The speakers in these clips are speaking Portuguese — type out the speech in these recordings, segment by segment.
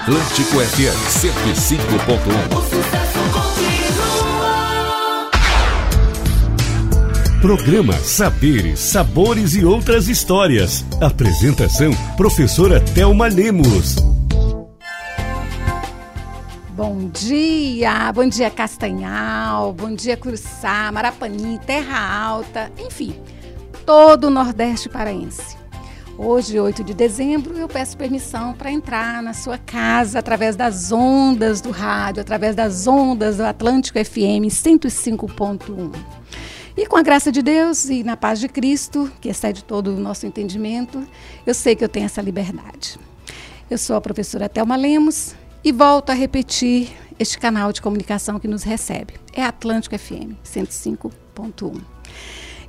Atlântico FM 105.1. O sucesso continua. Programa Saberes, Sabores e Outras Histórias. Apresentação: Professora Thelma Lemos. Bom dia, bom dia Castanhal, bom dia Curuçá, Marapani, Terra Alta, enfim, todo o Nordeste paraense. Hoje, 8 de dezembro, eu peço permissão para entrar na sua casa através das ondas do rádio, através das ondas do Atlântico FM 105.1. E com a graça de Deus e na paz de Cristo, que excede todo o nosso entendimento, eu sei que eu tenho essa liberdade. Eu sou a professora Thelma Lemos e volto a repetir este canal de comunicação que nos recebe. É Atlântico FM 105.1.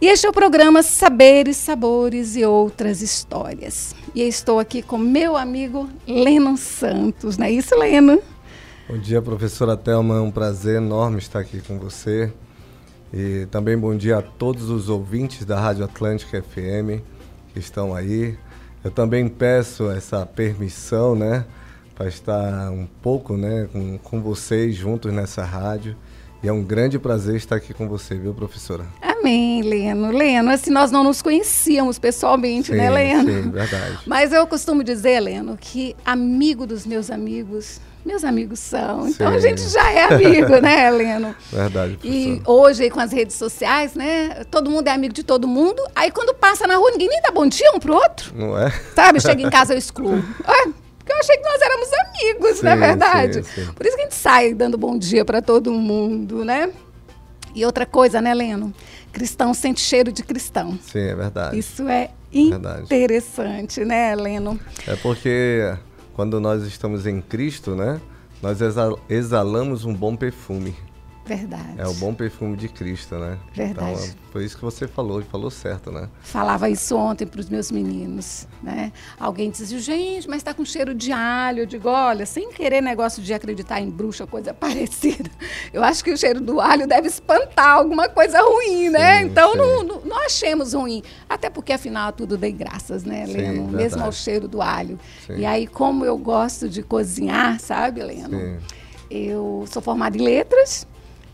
E este é o programa Saberes, Sabores e Outras Histórias. E estou aqui com meu amigo Leno Santos, não é isso, Leno? Bom dia, professora Thelma. É um prazer enorme estar aqui com você. E também bom dia a todos os ouvintes da Rádio Atlântica FM que estão aí. Eu também peço essa permissão, né, para estar um pouco, né, com, com vocês juntos nessa rádio. E é um grande prazer estar aqui com você, viu, professora? Amém, Leno. Leno, assim, nós não nos conhecíamos pessoalmente, sim, né, Leno? Sim, verdade. Mas eu costumo dizer, Leno, que amigo dos meus amigos, meus amigos são. Então Sim. a gente já é amigo, né, Leno? Verdade, E professora. hoje aí com as redes sociais, né? Todo mundo é amigo de todo mundo. Aí quando passa na rua, ninguém nem dá bom dia um pro outro. Não é? Sabe? Chega em casa, eu excluo. Ah, achei que nós éramos amigos, não é Sim, verdade? sim, sim. Por isso que a gente sai dando bom dia para todo mundo, né? E outra coisa, né, Leno? Cristão sente cheiro de cristão. Sim, é verdade. Isso é Verdade. interessante, né, Leno? É porque quando nós estamos em Cristo, né, nós exa- exalamos um bom perfume. Verdade. É o bom perfume de Cristo, né? Verdade. Então, é- foi isso que você falou, e falou certo, né? Falava isso ontem para os meus meninos, né? Alguém dizia, gente, mas está com cheiro de alho. Eu digo, olha, sem querer negócio de acreditar em bruxa, coisa parecida. Eu acho que o cheiro do alho deve espantar alguma coisa ruim, né? Sim, então sim. não, não, não achemos ruim. Até porque, afinal, tudo dei graças, né, Sim, Leno? verdade. Mesmo ao cheiro do alho. Sim. E aí, como eu gosto de cozinhar, sabe, Leno? Sim. Eu sou formada em letras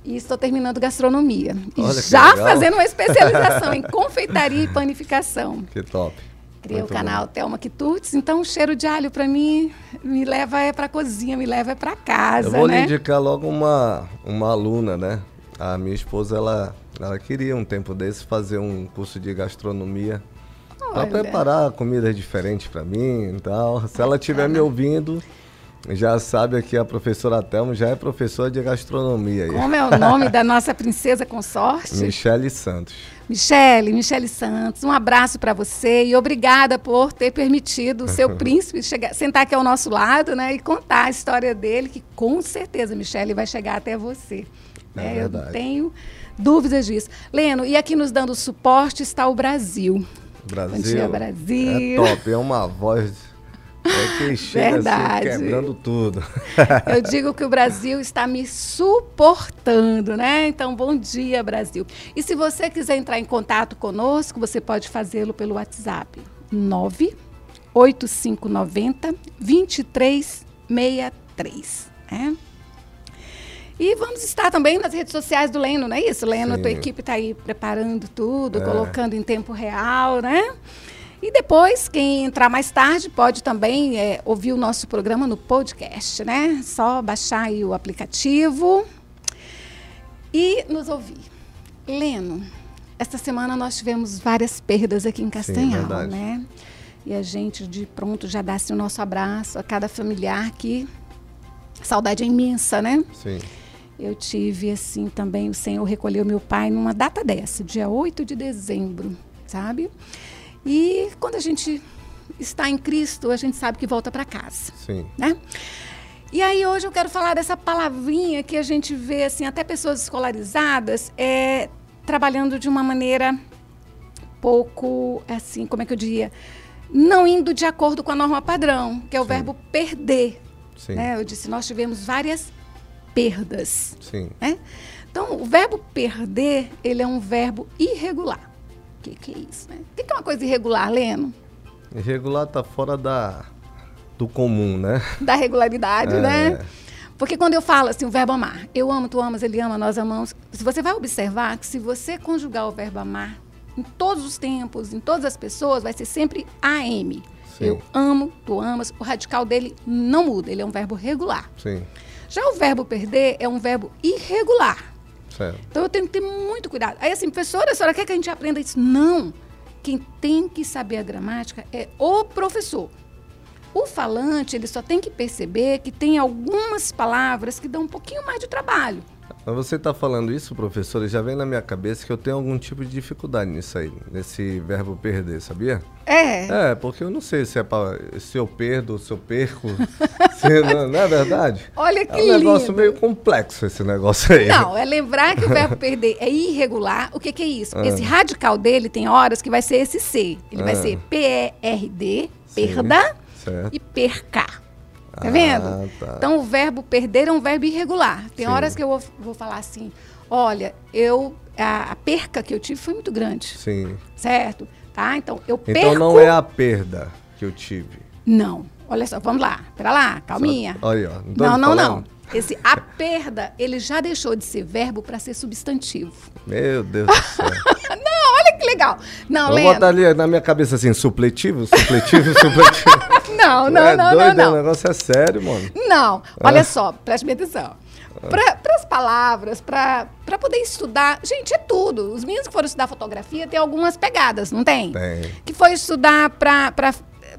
e estou terminando gastronomia. E Olha já legal. fazendo uma especialização em confeitaria e panificação. Que top. Criei Muito o canal bom. Thelma Quitutes, então o cheiro de alho para mim me leva é para cozinha, me leva é para casa, Eu vou né? lhe indicar logo uma, uma aluna, né? A minha esposa, ela, ela queria um tempo desse fazer um curso de gastronomia para preparar comidas diferentes para mim e tal. Se ela estiver me ouvindo, já sabe que a professora Thelma já é professora de gastronomia. Como é o nome da nossa princesa consorte? Michele Santos. Michele, Michele Santos, um abraço para você e obrigada por ter permitido o seu príncipe chegar, sentar aqui ao nosso lado, né, e contar a história dele, que com certeza, Michele, vai chegar até você. É né? Eu não tenho dúvidas disso. Leno, e aqui nos dando suporte está o Brasil. Brasil. Bom dia, Brasil. É top, é uma voz é que chega Verdade. assim, quebrando tudo. Eu digo que o Brasil está me suportando, né? Então, bom dia, Brasil. E se você quiser entrar em contato conosco, você pode fazê-lo pelo WhatsApp 98590 2363, né? E vamos estar também nas redes sociais do Leno, não é isso? Leno, a tua Sim. equipe está aí preparando tudo, É. colocando em tempo real, né? E depois, quem entrar mais tarde pode também é, ouvir o nosso programa no podcast, né? Só baixar aí o aplicativo e nos ouvir. Leno, esta semana nós tivemos várias perdas aqui em Castanhal, verdade. né? E a gente de pronto já dá-se o nosso abraço a cada familiar que saudade é imensa, né? Sim. Eu tive, assim, também, o Senhor recolheu meu pai numa data dessa, dia 8 de dezembro, sabe? E quando a gente está em Cristo, a gente sabe que volta para casa, Sim. né? E aí hoje eu quero falar dessa palavrinha que a gente vê, assim, até pessoas escolarizadas é, trabalhando de uma maneira pouco, assim, como é que eu diria? Não indo de acordo com a norma padrão, que é o Sim. verbo perder. Sim. Né? Eu disse, nós tivemos várias perdas. Sim. Né? Então, o verbo perder, ele é um verbo irregular. O que, que é isso? Né? O que, que é uma coisa irregular, Leno? Irregular tá fora da, do comum, né? Da regularidade, É. né? Porque quando eu falo assim, o verbo amar, eu amo, tu amas, ele ama, nós amamos. Se você vai observar que se você conjugar o verbo amar em todos os tempos, em todas as pessoas, vai ser sempre AM. Sim. Eu amo, tu amas. O radical dele não muda, ele é um verbo regular. Sim, Já o verbo perder é um verbo irregular. Certo. Então eu tenho que ter muito cuidado. Aí assim, professora, a senhora quer que a gente aprenda isso? Não. Quem tem que saber a gramática é o professor. O falante, ele só tem que perceber que tem algumas palavras que dão um pouquinho mais de trabalho. Mas você está falando isso, professor, e já vem na minha cabeça que eu tenho algum tipo de dificuldade nisso aí, nesse verbo perder, sabia? É. É, porque eu não sei se é pra, se eu perdo, se eu perco, se não, não é verdade? Olha que É um negócio lindo. meio complexo esse negócio aí. Não, é lembrar que o verbo perder é irregular. O que, que é isso? Ah. Esse radical dele tem horas que vai ser esse C. Ele vai Ah. ser P-E-R-D, perda certo. e percar. Tá Ah, vendo? tá. Então o verbo perder é um verbo irregular. Tem Sim. horas que eu vou, vou falar assim: olha, eu a, a perca que eu tive foi muito grande, Sim. certo? Tá? Então eu Então perco. não é a perda que eu tive. Não. Olha só, vamos lá. Pera lá, calminha. Só- Olha, não Não, não, não. Esse a perda, ele já deixou de ser verbo para ser substantivo. Meu Deus do céu. Não, olha que legal. Não, Vou botar ali na minha cabeça assim, supletivo, supletivo, supletivo. Não, não, é não, doido, não, O não. negócio é sério, mano. Não, olha Ah. só, preste bem atenção. Para as palavras, para poder estudar, gente, é tudo. Os meninos que foram estudar fotografia têm algumas pegadas, não tem? Tem. Que foi estudar para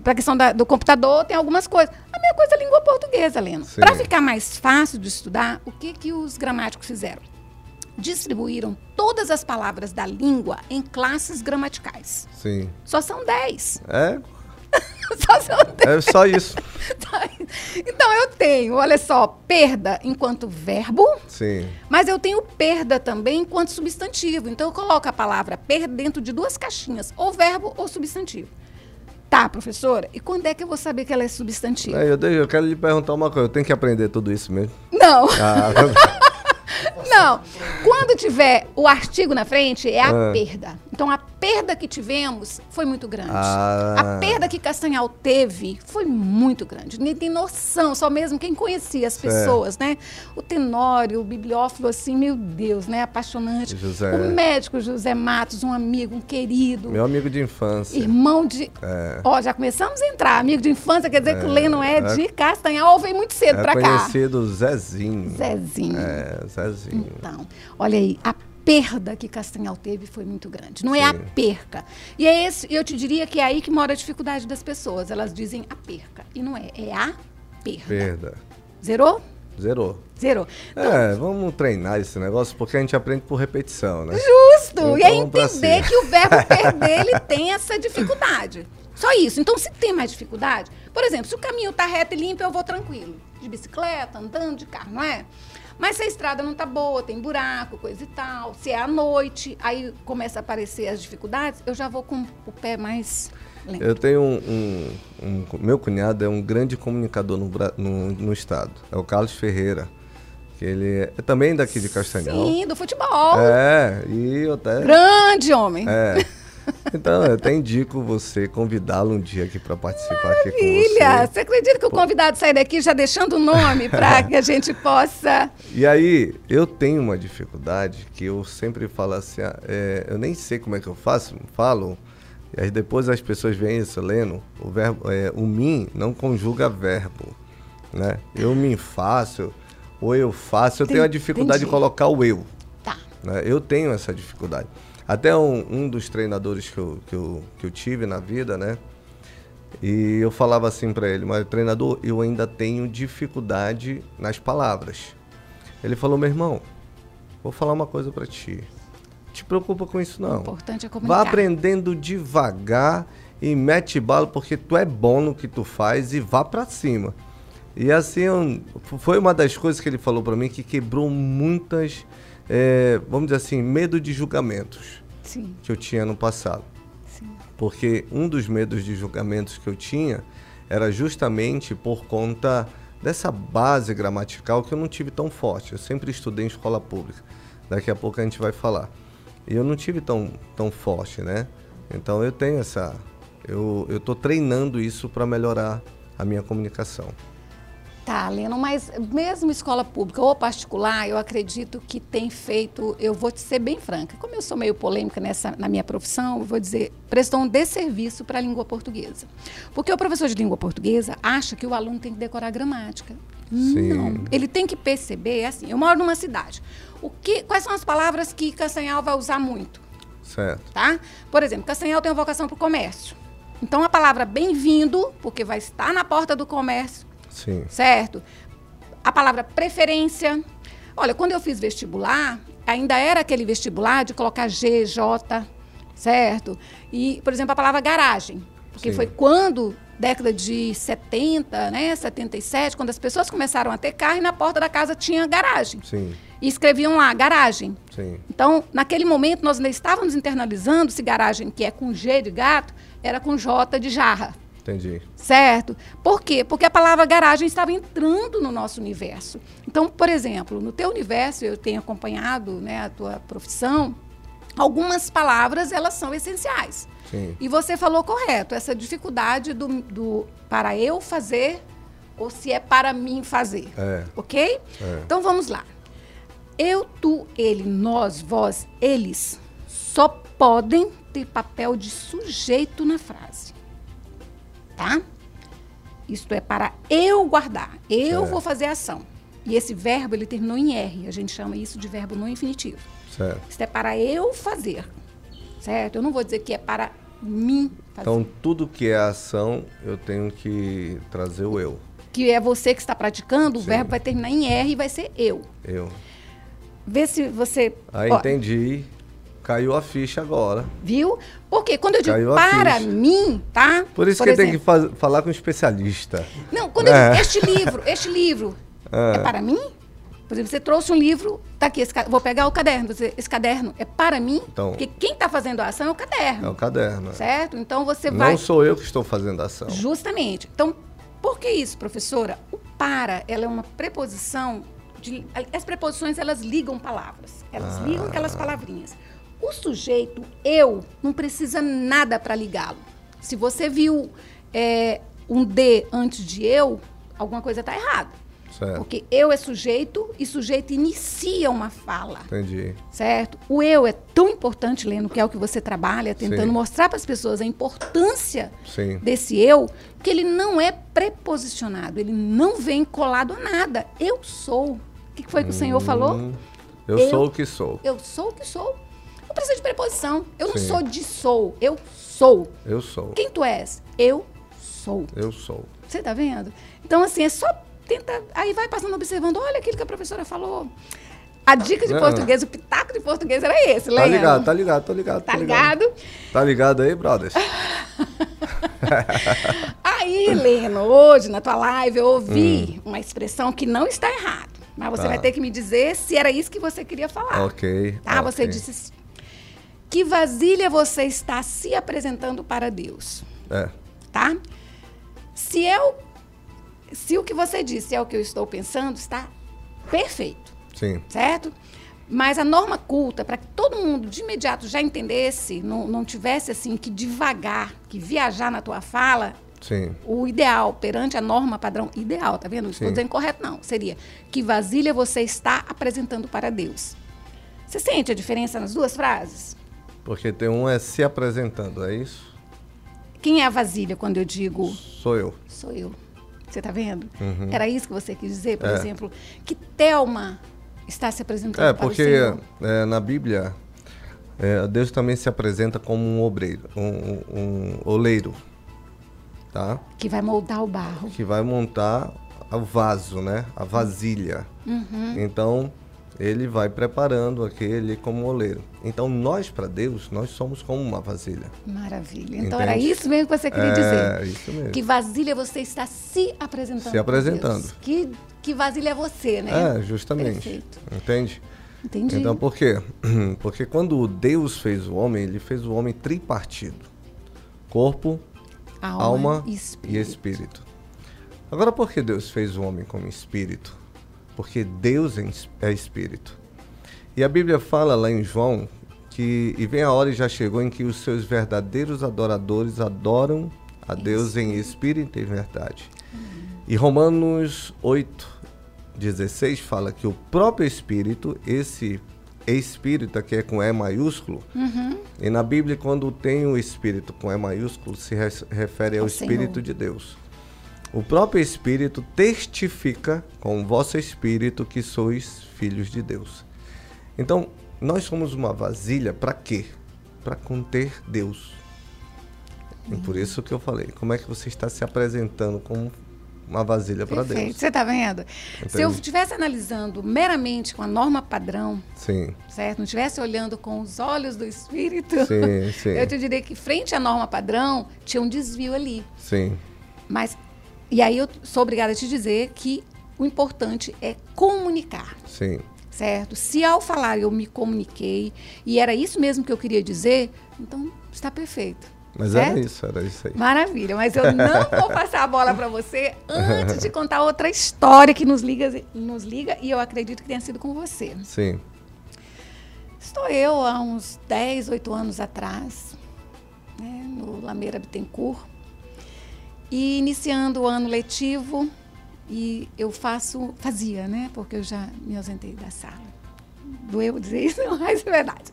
a questão da- do computador, tem algumas coisas. A mesma coisa é a língua portuguesa, Leno. Para ficar mais fácil de estudar, o que, que os gramáticos fizeram? Distribuíram todas as palavras da língua em classes gramaticais. Sim. Só são 10. É, Só são 10. é só isso. Então eu tenho, olha só, perda enquanto verbo, Sim. mas eu tenho perda também enquanto substantivo. Então eu coloco a palavra perda dentro de duas caixinhas, ou verbo ou substantivo. Tá, professora? E quando é que eu vou saber que ela é substantivo? Aí, eu, eu quero lhe perguntar uma coisa. Eu tenho que aprender tudo isso mesmo. Não, Ah, não. Quando tiver o artigo na frente, é a Ah. perda. Então a perda que tivemos foi muito grande. Ah. A perda que Castanhal teve foi muito grande. Nem tem noção, só mesmo quem conhecia as pessoas, né? O Tenório, o bibliófilo, assim, meu Deus, né? Apaixonante. José. O médico José Matos, um amigo, um querido. meu amigo de infância. Irmão de. É. Ó, já começamos a entrar. Amigo de infância, quer dizer que o Leno é, é- de Castanhal ou veio muito cedo É pra cá. conhecido Zezinho. Zezinho. É, Zezinho. Então, olha aí, a perda que Castanhal teve foi muito grande. Não é a perca. E é esse, eu te diria que é aí que mora a dificuldade das pessoas. Elas dizem a perca. E não é, é a perda. Perda. Zerou? Zerou. Zerou. É, vamos treinar esse negócio, porque a gente aprende por repetição, né? Justo! e é Então, entender que o verbo perder, ele tem essa dificuldade. Só isso. Então, se tem mais dificuldade, por exemplo, se o caminho tá reto e limpo, eu vou tranquilo. De bicicleta, andando, de carro, não é? Mas se a estrada não tá boa, tem buraco, coisa e tal, se é à noite, aí começa a aparecer as dificuldades, eu já vou com o pé mais lento. Eu tenho um, um- um- Meu cunhado é um grande comunicador no, no, no estado. É o Carlos Ferreira. Que ele é também daqui de Castanhal. Sim, do futebol. É, e até. Grande homem. É. Então, eu até indico você convidá-lo um dia aqui para participar aqui com Filha, você. você acredita que o convidado sai daqui já deixando o nome para que a gente possa. E aí, eu tenho uma dificuldade que eu sempre falo assim, ah, é, eu nem sei como é que eu faço, falo, e aí depois as pessoas veem isso lendo, o verbo, é, o mim não conjuga verbo, né? Eu me faço, ou eu faço, eu tenho a dificuldade de Entendi. colocar o eu. Tá. né? Eu tenho essa dificuldade. Até um, um dos treinadores que eu, que, eu, que eu tive na vida, né? E eu falava assim para ele, mas treinador, eu ainda tenho dificuldade nas palavras. Ele falou, meu irmão, vou falar uma coisa para ti. Te preocupa com isso O não. importante é Vá comunicar. aprendendo devagar e mete bala porque tu é bom no que tu faz e vá para cima. E assim, foi uma das coisas que ele falou para mim que quebrou muitas, eh, vamos dizer assim, medo de julgamentos Sim, que eu tinha no passado. sim. Porque um dos medos de julgamentos que eu tinha era justamente por conta dessa base gramatical que eu não tive tão forte. Eu sempre estudei em escola pública. Daqui a pouco a gente vai falar. E eu não tive tão, tão forte, né? Então eu tenho essa. Eu, tô treinando isso para melhorar a minha comunicação. Tá, Leno, mas mesmo escola pública ou particular, eu acredito que tem feito, eu vou te ser bem franca, como eu sou meio polêmica nessa, na minha profissão, eu vou dizer, prestou um desserviço para a língua portuguesa. Porque o professor de língua portuguesa acha que o aluno tem que decorar gramática. Sim. Não, ele tem que perceber, assim, eu moro numa cidade. O que, quais são as palavras que Castanhal vai usar muito? Certo. Tá? Por exemplo, Castanhal tem uma vocação para o comércio. Então a palavra bem-vindo, porque vai estar na porta do comércio, Sim. certo? A palavra preferência. Olha, quando eu fiz vestibular, ainda era aquele vestibular de colocar G, J, certo? E, por exemplo, a palavra garagem, porque Sim. foi quando década de 70, né, 77, quando as pessoas começaram a ter carro e na porta da casa tinha garagem. Sim. E escreviam lá garagem. Sim. Então, naquele momento, nós ainda estávamos internalizando se garagem, que é com G de gato, era com J de jarra. Entendi. Certo? Por quê? Porque a palavra garagem estava entrando no nosso universo. Então, por exemplo, no teu universo, eu tenho acompanhado né, a tua profissão, algumas palavras, elas são essenciais. Sim. E você falou correto, essa dificuldade do, do para eu fazer ou se é para mim fazer. É. Ok? É. Então vamos lá. Eu, tu, ele, nós, vós, eles só podem ter papel de sujeito na frase. Tá? Isto é para eu guardar. Eu Certo. vou fazer a ação. E esse verbo, ele terminou em R. A gente chama isso de verbo não infinitivo. Certo. Isso é para eu fazer. Certo? Eu não vou dizer que é para mim fazer. Então, tudo que é ação, eu tenho que trazer o eu. que é você que está praticando, o Sim. verbo vai terminar em R e vai ser eu. Eu. Vê se você. Ó, entendi. Caiu a ficha agora. Viu? Porque quando eu digo Caiu para mim, tá? Por isso que tem que faz- falar com um especialista. Não, quando eu digo É. este livro, este livro é. É. para mim? Por exemplo, você trouxe um livro, tá aqui, esse vou pegar o caderno, você, esse caderno é para mim? Então- Porque quem está fazendo a ação é o caderno. É o caderno. é. Certo? Então você Não vai. sou eu que estou fazendo a ação. Justamente. Então, por que isso, professora? O para, ela é uma preposição de, as preposições elas ligam palavras. Elas ligam aquelas palavrinhas. O sujeito eu não precisa nada para ligá-lo. Se você viu é, um D antes de eu, alguma coisa está errada. Certo. Porque eu é sujeito e sujeito inicia uma fala Entendi. certo? O eu é tão importante, Leno, que é o que você trabalha, tentando Sim. mostrar para as pessoas a importância Sim. desse eu, que ele não é preposicionado, ele não vem colado a nada. Eu sou. O que foi que o Senhor falou? Hum, eu, Eu- sou o que sou. Eu sou o que sou. Precisa de preposição. Eu não Sim. sou de sou, eu sou. Eu sou. Quem tu és? Eu sou. Eu sou. Você tá vendo? Então, assim, é só tenta. Aí vai passando observando, olha aquilo que a professora falou. A dica de Não. português, o pitaco de português era esse, Tá Leno. ligado, tá ligado, tô ligado. Tá tô ligado? Tá ligado aí, brothers? Aí, Leno, hoje na tua live eu ouvi uma expressão que não está errado. Mas você Hum. Tá. vai ter que me dizer se era isso que você queria falar. ok. Tá? ok. Você disse. Que vasilha você está se apresentando para Deus? É. Tá? Se eu. Se o que você disse é o que eu estou pensando, está perfeito. Sim. certo? Mas a norma culta, para que todo mundo de imediato já entendesse, não, não tivesse assim que devagar, que viajar na tua fala, Sim. o ideal perante a norma padrão ideal, tá vendo? Não estou dizendo correto, não. Seria que vasilha você está apresentando para Deus. Você sente a diferença nas duas frases? Porque tem um é se apresentando, é isso? Quem é a vasilha quando eu digo Sou eu. sou eu? Você tá vendo? Uhum. Era isso que você quis dizer, por É. exemplo, que Thelma está se apresentando É, porque é, na Bíblia, é, Deus também se apresenta como um obreiro, um, um- um oleiro, tá? Que vai moldar o barro. Que vai montar o vaso, né? A vasilha. Uhum. Então, ele vai preparando aquele como oleiro. Então, nós, para Deus, nós somos como uma vasilha. Maravilha. Então Entende? era isso mesmo que você queria É, dizer. isso mesmo. Que vasilha você está se apresentando. Se apresentando. Que, que vasilha é você, né? É, justamente. Perfeito. Entende? Entendi. Então, por quê? Porque quando Deus fez o homem, ele fez o homem tripartido: corpo, alma, alma e e espírito. espírito. Agora, por que Deus fez o homem como espírito? Porque Deus é é espírito. E a Bíblia fala lá em João que e vem a hora e já chegou em que os seus verdadeiros adoradores adoram a Deus em espírito e em verdade. E Romanos 8, 16 fala que o próprio Espírito, esse Espírito aqui é com E maiúsculo, Uhum. e na Bíblia, quando tem o Espírito com E maiúsculo, se refere ao Ao Espírito Senhor. de Deus. O próprio Espírito testifica com o vosso Espírito que sois filhos de Deus. Então, nós somos uma vasilha para quê? Para conter Deus. E por isso que eu falei, como é que você está se apresentando como uma vasilha para. Deus? Você está vendo? Se eu Entendi. estivesse analisando meramente com a norma padrão, Sim, certo? Não estivesse olhando com os olhos do espírito, sim, sim, eu te diria que frente à norma padrão tinha um desvio ali. sim, Mas e aí eu sou obrigada a te dizer que o importante é comunicar, sim. certo? Se ao falar eu me comuniquei e era isso mesmo que eu queria dizer, então está perfeito. Mas certo? era isso, era isso aí. Maravilha, mas eu não vou passar a bola para você antes de contar outra história que nos liga, nos liga e eu acredito que tenha sido com você. Sim, Estou eu há uns 10, 8 anos atrás, né, no Lameira Bittencourt, e iniciando o ano letivo, e eu faço, fazia, né, porque eu já me ausentei da sala. Doeu dizer isso, mas é verdade.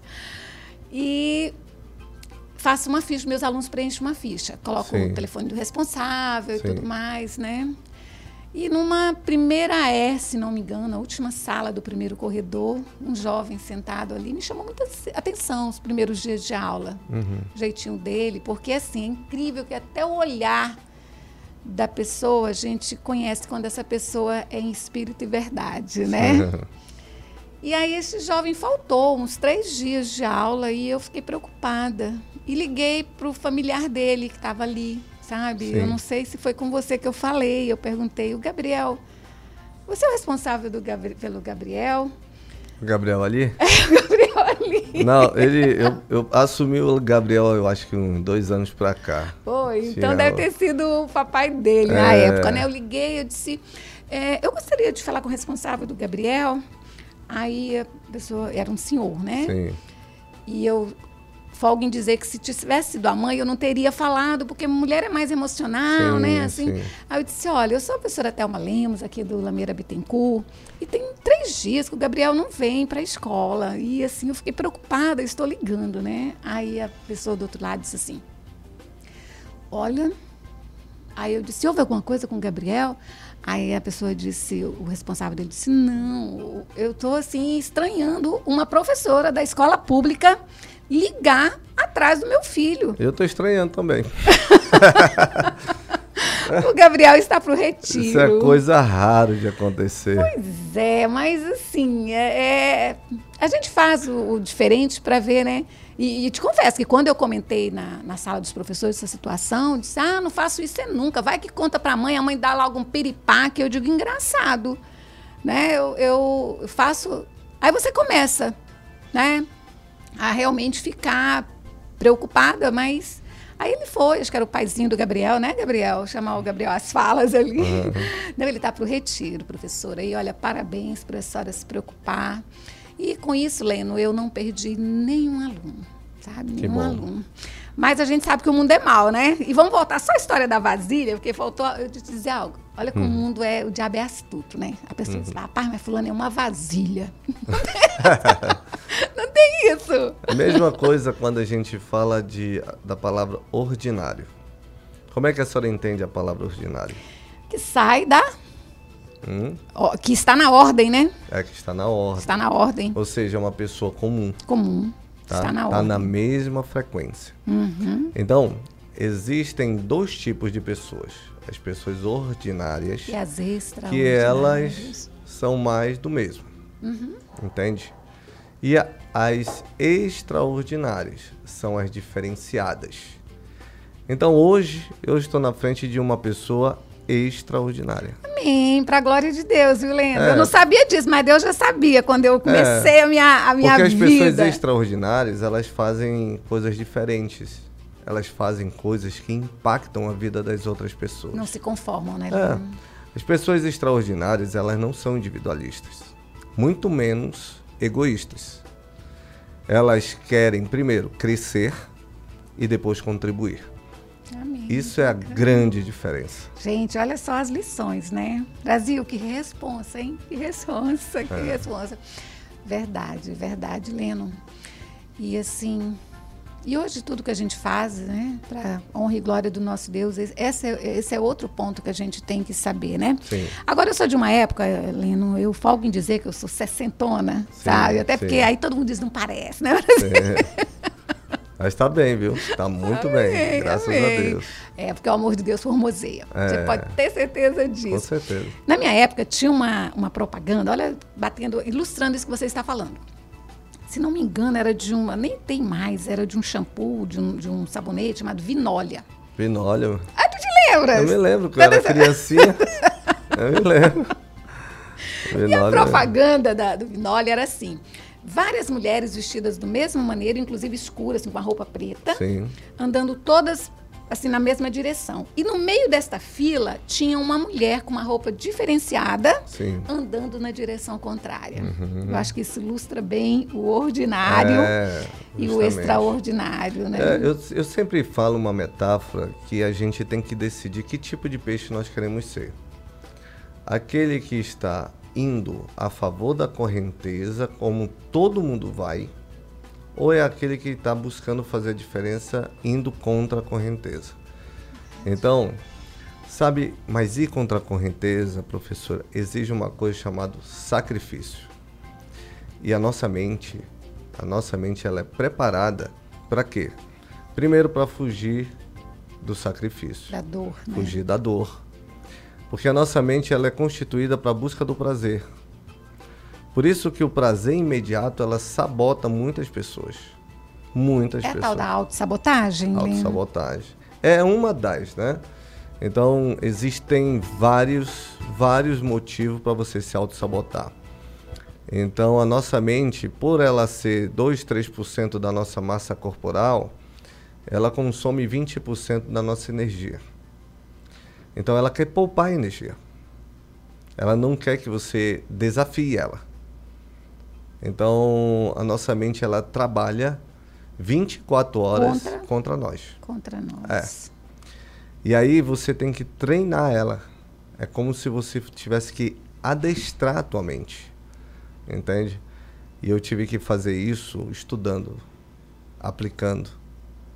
E faço uma ficha, meus alunos preenchem uma ficha, coloco Sim. o telefone do responsável Sim. e tudo mais, né? E numa primeira E, se não me engano, a última sala do primeiro corredor, um jovem sentado ali me chamou muita atenção os primeiros dias de aula, uhum. o jeitinho dele, porque assim, é incrível que até o olhar da pessoa a gente conhece quando essa pessoa é em espírito e verdade, né? E aí esse jovem faltou uns três dias de aula e eu fiquei preocupada. E liguei para o familiar dele que estava ali, sabe? Sim. Eu não sei se foi com você que eu falei. Eu perguntei, o Gabriel, você é o responsável do Gabri- pelo Gabriel? O Gabriel ali? O Gabriel ali. Não, ele, eu, eu assumi o Gabriel, eu acho que uns dois anos pra cá. Foi, então ela- deve ter sido o papai dele na É. época, né? Eu liguei, eu disse, é, eu gostaria de falar com o responsável do Gabriel. Aí a pessoa, era um senhor, né? Sim, E eu folgo em dizer que se tivesse sido a mãe, eu não teria falado, porque mulher é mais emocional, Sim, né? Assim. sim. Aí eu disse, olha, eu sou a professora Thelma Lemos, aqui do Lameira Bittencourt, e tem três dias que o Gabriel não vem para a escola. E assim, eu fiquei preocupada, eu estou ligando, né? Aí a pessoa do outro lado disse assim, olha... Aí eu disse, houve alguma coisa com o Gabriel? Aí a pessoa disse, o responsável dele disse, não, eu estou assim estranhando uma professora da escola pública ligar atrás do meu filho. eu tô estranhando também. O Gabriel está para o retiro. Isso é coisa rara de acontecer. Pois é, mas assim, é, é- a gente faz o, o diferente para ver, né? E, e te confesso que quando eu comentei na, na sala dos professores essa situação, eu disse, ah, não faço isso é nunca. Vai que conta para a mãe, a mãe dá lá algum piripaque. Eu digo, engraçado. Né? Eu, eu faço... Aí você começa, né? A realmente ficar preocupada, mas... Aí ele foi, acho que era o paizinho do Gabriel, né, Gabriel? Chamar o Gabriel às falas ali. Não, ele está para o retiro, professora. E olha, parabéns para a senhora se preocupar. E com isso, Leno, eu não perdi nenhum aluno, sabe? Que nenhum bom. aluno. Mas a gente sabe que o mundo é mau, né? E vamos voltar só à história da vasilha, porque faltou eu te dizer algo. Olha como o mundo é, o diabo é astuto, né? A pessoa diz, rapaz, mas fulano é uma vasilha. não tem isso. A mesma coisa quando a gente fala de, da palavra ordinário. Como é que a senhora entende a palavra ordinário? Que sai da... Hum? que está na ordem, né? É que está na ordem. Está na ordem Ou seja, é uma pessoa comum. comum. Tá? Está na Tá ordem. na mesma frequência. Uhum. Então, existem dois tipos de pessoas. As pessoas ordinárias, E as que elas são mais do mesmo. Uhum. Entende? E a- as extraordinárias são as diferenciadas. Então, hoje, eu estou na frente de uma pessoa extraordinária. Amém, para a glória de Deus, viu, Lenda? É. Eu não sabia disso, mas Deus já sabia quando eu comecei a minha, a minha Porque as pessoas vida. extraordinárias, elas fazem coisas diferentes. Elas fazem coisas que impactam a vida das outras pessoas. Não se conformam, né, É. As pessoas extraordinárias, elas não são individualistas, muito menos egoístas. Elas querem primeiro crescer e depois contribuir. Amém. Isso é a grande diferença. Gente, olha só as lições, né? Brasil, que responsa, hein? Que responsa, que É. responsa. Verdade, verdade, Leno. E assim, e hoje tudo que a gente faz, né, para honra e glória do nosso Deus, esse é, esse é outro ponto que a gente tem que saber, né? Sim. Agora eu sou de uma época, Leno, eu folgo em dizer que eu sou sessentona, Sim, sabe? Até sim. porque aí todo mundo diz, não parece, né? Mas tá bem, viu? Tá muito bem, Amém, graças amém. a Deus. É, porque o amor de Deus formoseia. É. Você pode ter certeza Com disso. certeza. Na minha época, tinha uma, uma propaganda, olha, batendo, ilustrando isso que você está falando. Se não me engano, era de uma, nem tem mais, era de um shampoo, de um, de um sabonete chamado Vinólia. Vinólio. Ah, tu te lembras? Eu me lembro eu era criancinha. Eu me lembro. E a Vinólio. propaganda da, do Vinólia era assim: várias mulheres vestidas do mesma maneira, inclusive escuras, assim, com a roupa preta, Sim. andando todas assim na mesma direção. E no meio desta fila tinha uma mulher com uma roupa diferenciada, Sim. andando na direção contrária. Eu acho que isso ilustra bem o ordinário É, e o extraordinário, né? É, eu, eu sempre falo uma metáfora que a gente tem que decidir que tipo de peixe nós queremos ser. Aquele que está indo a favor da correnteza, como todo mundo vai, ou é aquele que está buscando fazer a diferença indo contra a correnteza. Então, sabe, mas ir contra a correnteza, professor, exige uma coisa chamada sacrifício. E a nossa mente, a nossa mente ela é preparada para quê? Primeiro para fugir do sacrifício, Da dor, né? fugir da dor. Porque a nossa mente ela é constituída para a busca do prazer. Por isso que o prazer imediato ela sabota muitas pessoas. Muitas É pessoas. tal da autossabotagem, né? Autossabotagem. É uma das, né? Então, existem vários, vários motivos para você se autossabotar. Então, a nossa mente, por ela ser 2, 3% da nossa massa corporal, ela consome 20% da nossa energia. Então, ela quer poupar energia. Ela não quer que você desafie ela. Então, a nossa mente, ela trabalha 24 horas Contra? contra nós. Contra nós. É. E aí você tem que treinar ela. É como se você tivesse que adestrar a tua mente. Entende? E eu tive que fazer isso estudando, aplicando,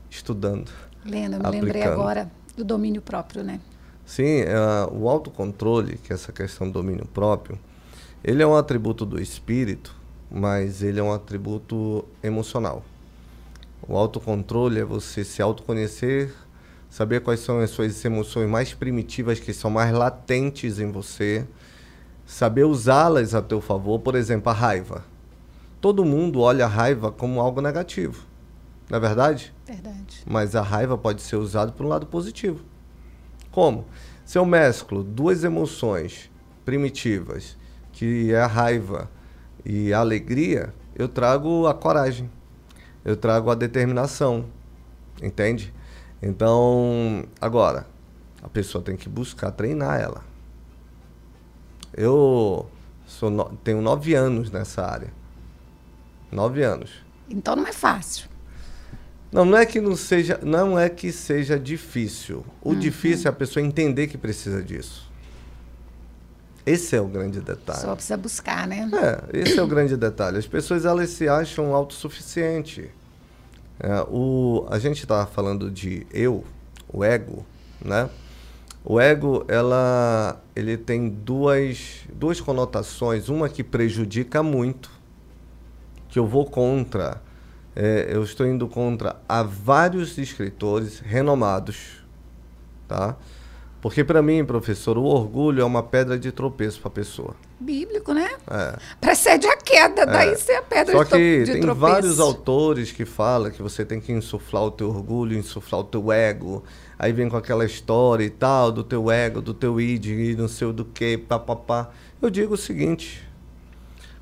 estudando. Lena, eu me lembrei Aplicando. agora do domínio próprio, né? Sim, eh, o autocontrole, que é essa questão do domínio próprio, ele é um atributo do espírito, mas ele é um atributo emocional. O autocontrole é você se autoconhecer, saber quais são as suas emoções mais primitivas, que são mais latentes em você, saber usá-las a teu favor, por exemplo, a raiva. Todo mundo olha a raiva como algo negativo, não é verdade? Verdade. Mas a raiva pode ser usada para um lado positivo. Como? Se eu mesclo duas emoções primitivas, que é a raiva e a alegria, eu trago a coragem, eu trago a determinação, entende? Então, agora, a pessoa tem que buscar treinar ela. Eu sou no- tenho nove anos nessa área. Nove anos. Então não é fácil. Não, não é que não seja, não é que seja difícil. O difícil é a pessoa entender que precisa disso. Esse é o grande detalhe. Só precisa buscar, né? É, esse é o grande detalhe. As pessoas elas se acham autossuficientes. É, o, a gente estava falando de eu, o ego, né? O ego, ela, ele tem duas, duas conotações. Uma que prejudica muito, que eu vou contra. é, eu estou indo contra a vários escritores renomados, tá? Porque para mim, professor, o orgulho é uma pedra de tropeço para a pessoa. Bíblico, né? É. Precede a queda, daí você é a pedra Só de, que de tem tropeço. vários autores que falam que você tem que insuflar o teu orgulho, insuflar o teu ego. Aí vem com aquela história e tal, do teu ego, do teu id, e não sei o do que, papapá. Eu digo o seguinte.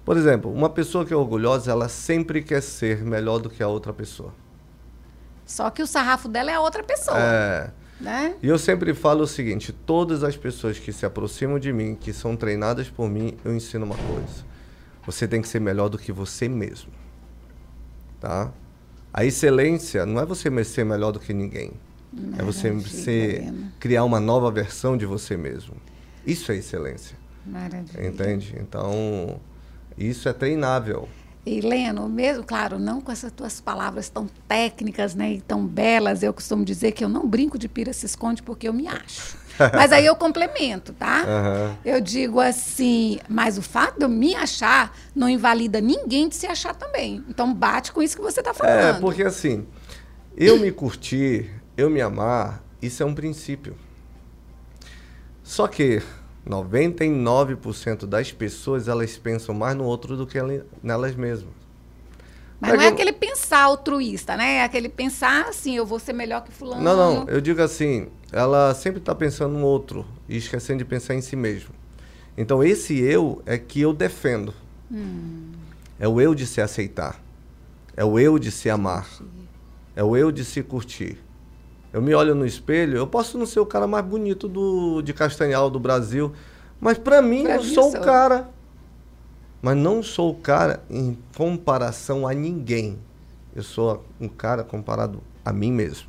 Por exemplo, uma pessoa que é orgulhosa, ela sempre quer ser melhor do que a outra pessoa. Só que o sarrafo dela é a outra pessoa, É. né? E eu sempre falo o seguinte: todas as pessoas que se aproximam de mim, que são treinadas por mim, eu ensino uma coisa. Você tem que ser melhor do que você mesmo. Tá? A excelência não é você ser melhor do que ninguém. é você, Leno. criar uma nova versão de você mesmo. Isso é excelência, Maravilha. entende? Então, isso é treinável. E Leno, mesmo, claro, não com essas tuas palavras tão técnicas, né, e tão belas, eu costumo dizer que eu não brinco de pira se esconde porque eu me acho. Mas aí eu complemento, tá? Aham. Eu digo assim, mas o fato de eu me achar não invalida ninguém de se achar também. Então bate com isso que você está É, falando. porque assim, eu me curtir, eu me amar, isso é um princípio. Só que 99% das pessoas, elas pensam mais no outro do que ela- nelas mesmas. Mas não é aquele pensar altruísta, né? É aquele pensar assim, eu vou ser melhor que fulano. Não, não, eu digo assim, ela sempre está pensando no outro e esquecendo de pensar em si mesmo. Então esse eu é que eu defendo. É o eu de se aceitar. É o eu de se amar. É o eu de se curtir. Eu me olho no espelho, eu posso não ser o cara mais bonito do, de Castanhal do Brasil, mas para mim Pra eu mim sou o cara. Mas não sou o cara em comparação a ninguém. Eu sou um cara comparado a mim mesmo.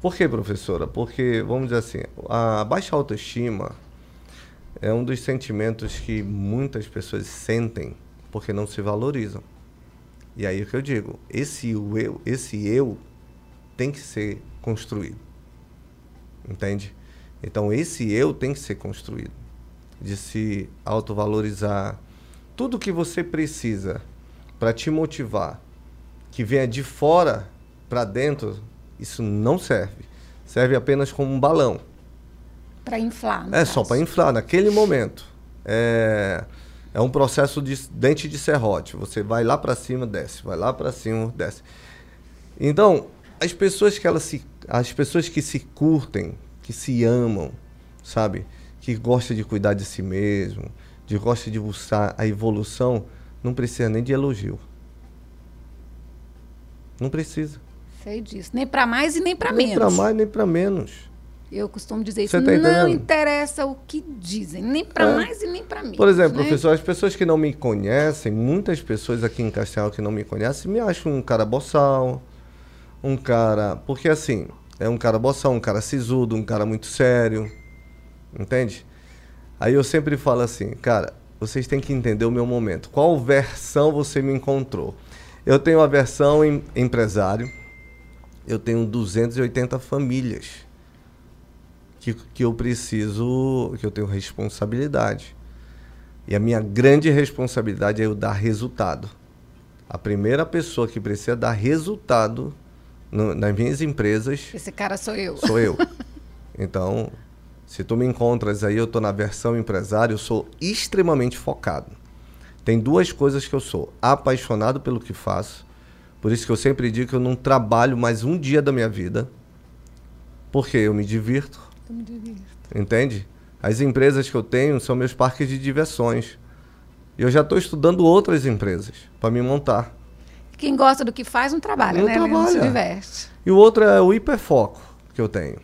Por quê, professora? Porque, vamos dizer assim, a baixa autoestima é um dos sentimentos que muitas pessoas sentem porque não se valorizam. E aí o que eu digo, esse eu, esse eu tem que ser construído. Entende? Então esse eu tem que ser construído. De se autovalorizar. Tudo que você precisa para te motivar, que venha de fora para dentro, isso não serve. Serve apenas como um balão. Para inflar. É só caso. para inflar naquele momento. É, é um processo de dente de serrote. Você vai lá para cima, desce, vai lá para cima, desce. Então, as pessoas que elas se, as pessoas que se curtem, que se amam, sabe, que gostam de cuidar de si mesmo, de gostam de buscar a evolução, não precisa nem de elogio. Não precisa. Sei disso. Nem para mais e nem para nem menos. para mais nem para menos. Eu costumo dizer isso. Tá não interessa o que dizem, nem para É. mais e nem para menos. Por exemplo, né? professor, as pessoas que não me conhecem, muitas pessoas aqui em Castanhal que não me conhecem, me acham um cara boçal, um cara. Porque assim, é um cara boçal, um cara sisudo, um cara muito sério. Entende? Aí eu sempre falo assim, cara, vocês têm que entender o meu momento. Qual versão você me encontrou? Eu tenho a versão em- empresário, eu tenho 280 famílias que, que eu preciso, que eu tenho responsabilidade. E a minha grande responsabilidade é eu dar resultado. A primeira pessoa que precisa dar resultado no- nas minhas empresas Esse cara sou eu. sou eu. Então, se tu me encontras aí, eu tô na versão empresário, eu sou extremamente focado. Tem duas coisas que eu sou: apaixonado pelo que faço. Por isso que eu sempre digo que eu não trabalho mais um dia da minha vida. Porque eu me divirto, Eu me divirto. entende? As empresas que eu tenho são meus parques de diversões. E eu já estou estudando outras empresas para me montar. Quem gosta do que faz não trabalha, Não né? Leandro? Se trabalha. diverte. E o outro é o hiperfoco que eu tenho.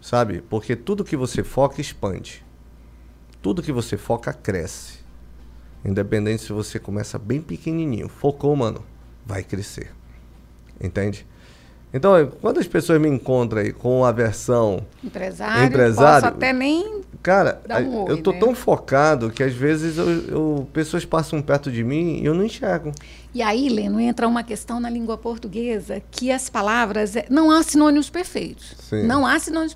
Sabe? Porque tudo que você foca expande. Tudo que você foca cresce. Independente se você começa bem pequenininho. Focou, mano, vai crescer. Entende? Então, é, quando as pessoas me encontram aí com a versão Empresário, Empresário. posso até nem... Cara, um oi, eu tô né? tão focado que às vezes eu, eu- pessoas passam perto de mim e eu não enxergo. E aí, Leno, entra uma questão na língua portuguesa que as palavras... é- Não há sinônimos perfeitos. Sim. Não há sinônimos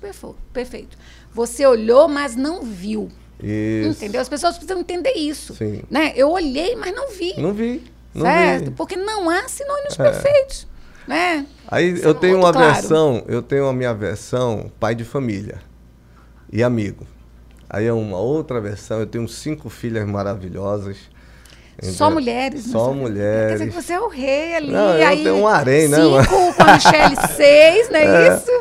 perfeitos. Você olhou, mas não viu. Isso. Entendeu? As pessoas precisam entender isso. Sim. Né? Eu olhei, mas não vi. Não vi. Não certo? vi. Porque não há sinônimos É. perfeitos. Né? Aí Isso eu é tenho uma claro. versão, eu tenho a minha versão pai de família e amigo. Aí é uma outra versão, eu tenho cinco filhas maravilhosas. Só entendeu? mulheres. Só mulheres. Quer dizer que você é o rei ali. Não, eu aí tenho um harém, né, Cinco mano? com a Michelle, seis, não é, isso?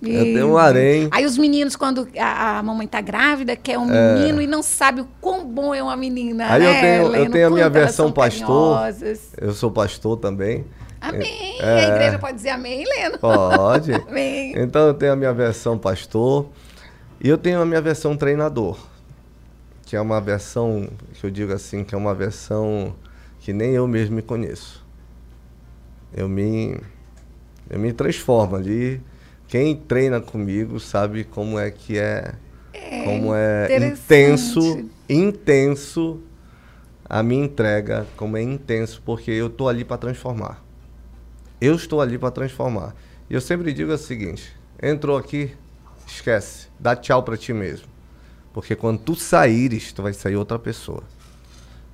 Eu tenho um harém. Aí os meninos, quando a, a mamãe tá grávida, quer um menino e não sabe o quão bom é uma menina. Aí eu né, tenho- eu tenho a minha versão são pastor. carinhosas. Eu sou pastor também. Amém. É. A igreja pode dizer amém, Leno? Pode. Amém. Então eu tenho a minha versão pastor e eu tenho a minha versão treinador, que é uma versão que eu digo assim, que é uma versão que nem eu mesmo me conheço. Eu me Eu me transformo ali. Quem treina comigo sabe como é que é, é como é intenso, intenso a minha entrega, como é intenso, porque eu estou ali para transformar. Eu estou ali para transformar. E eu sempre digo o seguinte: entrou aqui, esquece, dá tchau para ti mesmo. Porque quando tu saíres, tu vai sair outra pessoa.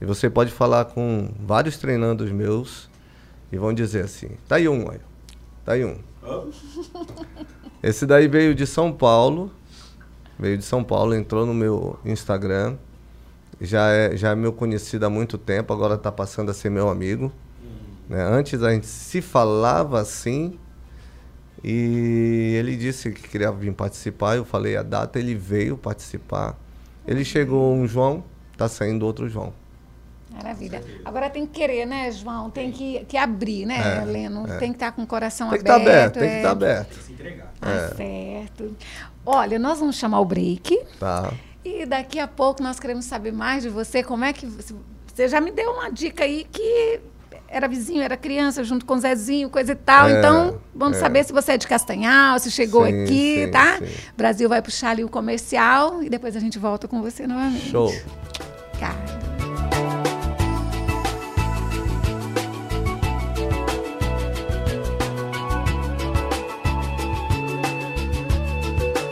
E você pode falar com vários treinandos meus e vão dizer assim: tá aí um, olha. Tá aí um. Esse daí veio de São Paulo. Veio de São Paulo, entrou no meu Instagram. Já é, já é meu conhecido há muito tempo, agora está passando a ser meu amigo. Né? Antes a gente se falava assim. E ele disse que queria vir participar. Eu falei a data, ele veio participar. Ele chegou um João, tá saindo outro João. Maravilha. Agora tem que querer, né, João? Tem que, que abrir, né, é, Leno? É. Tem que estar com o coração tem que tá aberto. Tá aberto tem que estar é. tá aberto. Tem que se entregar. Tá é. certo. Olha, nós vamos chamar o break. Tá. E daqui a pouco nós queremos saber mais de você. Como é que. Você já me deu uma dica aí que era vizinho, era criança, junto com o Zezinho, coisa e tal. É, então, vamos é. saber se você é de Castanhal, se chegou sim, aqui, sim, tá? Sim. Brasil vai puxar ali o comercial e depois a gente volta com você novamente. Show. Cara.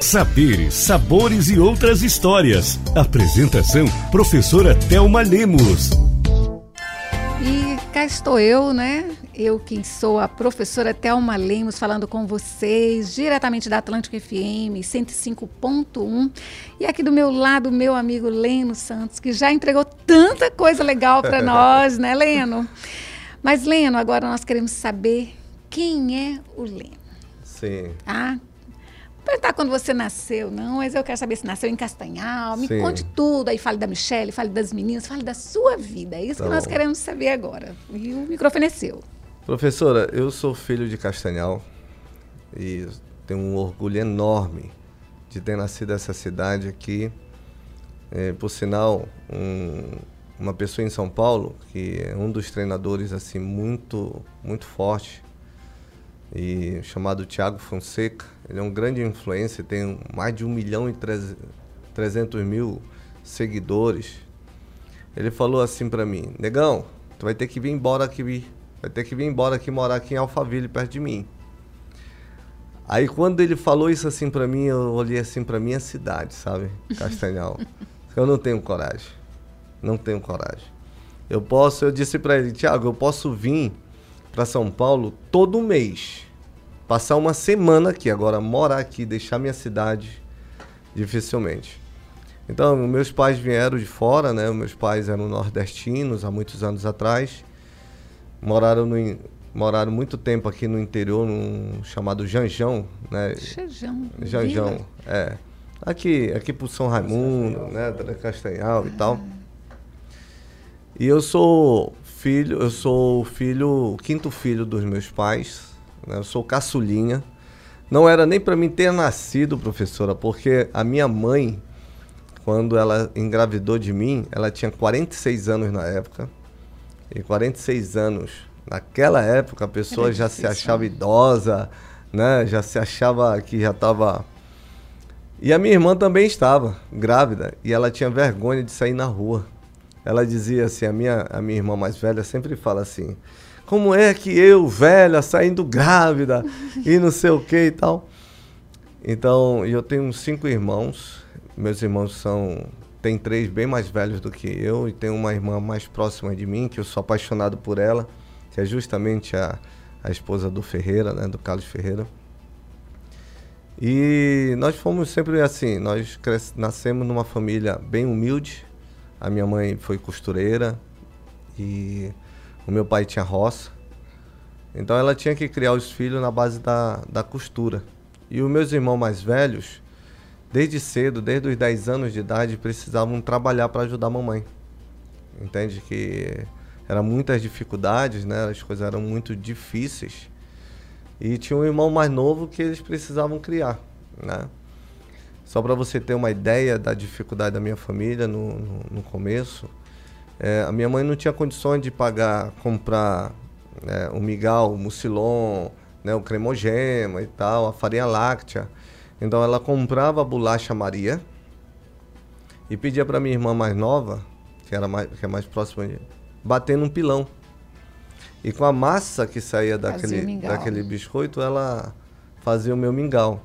Saberes, sabores e outras histórias. Apresentação: Professora Thelma Lemos. Cá estou eu, né? Eu quem sou a professora Thelma Lemos falando com vocês diretamente da Atlântica FM 105.1 e aqui do meu lado meu amigo Leno Santos que já entregou tanta coisa legal para nós, né, Leno? Mas Leno, agora nós queremos saber quem é o Leno. Sim. Ah, perguntar quando você nasceu, não, mas eu quero saber se nasceu em Castanhal. Me Sim. conte tudo. Aí fale da Michelle, fale das meninas, fale da sua vida. É isso então, que nós queremos saber agora. E o microfone é seu. Professora, eu sou filho de Castanhal e tenho um orgulho enorme de ter nascido nessa cidade aqui. É, por sinal, um, uma pessoa em São Paulo que é um dos treinadores assim muito muito forte e chamado Tiago Fonseca. Ele é um grande influencer, tem mais de um milhão e trezentos mil seguidores. Ele falou assim para mim, negão, tu vai ter que vir embora aqui, vai ter que vir embora aqui morar aqui em Alphaville perto de mim. Aí quando ele falou isso assim para mim, eu olhei assim para minha cidade, sabe, Castanhal. eu não tenho coragem, não tenho coragem. Eu posso, eu disse para ele, Tiago, eu posso vir para São Paulo todo mês. Passar uma semana aqui, agora morar aqui, deixar minha cidade, dificilmente. Então, meus pais vieram de fora, né? Meus pais eram nordestinos há muitos anos atrás. Moraram no, moraram muito tempo aqui no interior, num chamado Janjão, né? Janjão. Janjão, é. Aqui, aqui pro São Raimundo, né? Castanhal e tal. E eu sou filho, eu sou o filho, o quinto filho dos meus pais. Né? Eu sou caçulinha. Não era nem para mim ter nascido, professora, porque a minha mãe, quando ela engravidou de mim, ela tinha 46 anos na época. E 46 anos, naquela época, a pessoa já se achava idosa, né? Já se achava que já estava. E a minha irmã também estava grávida e ela tinha vergonha de sair na rua. Ela dizia assim, a minha, a minha irmã mais velha sempre fala assim, como é que eu, velha, saindo grávida e não sei o que e tal. Então, eu tenho cinco irmãos, meus irmãos são, tem três bem mais velhos do que eu e tem uma irmã mais próxima de mim, que eu sou apaixonado por ela, que é justamente a, a esposa do Ferreira, né, do Carlos Ferreira. E nós fomos sempre assim, nós nascemos numa família bem humilde, a minha mãe foi costureira e o meu pai tinha roça. Então ela tinha que criar os filhos na base da, da costura. E os meus irmãos mais velhos, desde cedo, desde os 10 anos de idade, precisavam trabalhar para ajudar a mamãe. Entende? Que eram muitas dificuldades, né? As coisas eram muito difíceis. E tinha um irmão mais novo que eles precisavam criar, né? Só para você ter uma ideia da dificuldade da minha família no, no, no começo, é, a minha mãe não tinha condições de pagar, comprar é, um migal, um mucilon, né, o cremogema e tal, a farinha láctea. Então ela comprava a bolacha Maria e pedia para minha irmã mais nova, que era mais, que é mais próxima de bater num pilão. E com a massa que saía daquele, daquele biscoito, ela fazia o meu mingau.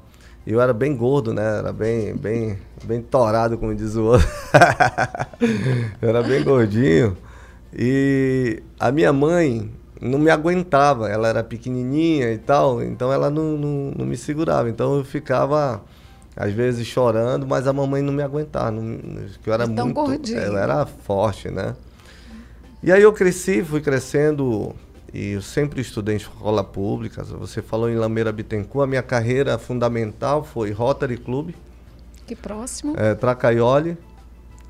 Eu era bem gordo, né? Era bem, bem, bem torado, como diz o outro. eu era bem gordinho. E a minha mãe não me aguentava. Ela era pequenininha e tal, então ela não, não, não me segurava. Então eu ficava às vezes chorando, mas a mamãe não me aguentava, não, que eu era então, muito, gordinho. ela era forte, né? E aí eu cresci, fui crescendo e eu sempre estudei em escola pública. Você falou em Lameira Bittencourt, a minha carreira fundamental foi Rotary Club. Que próximo. É, Tracaioli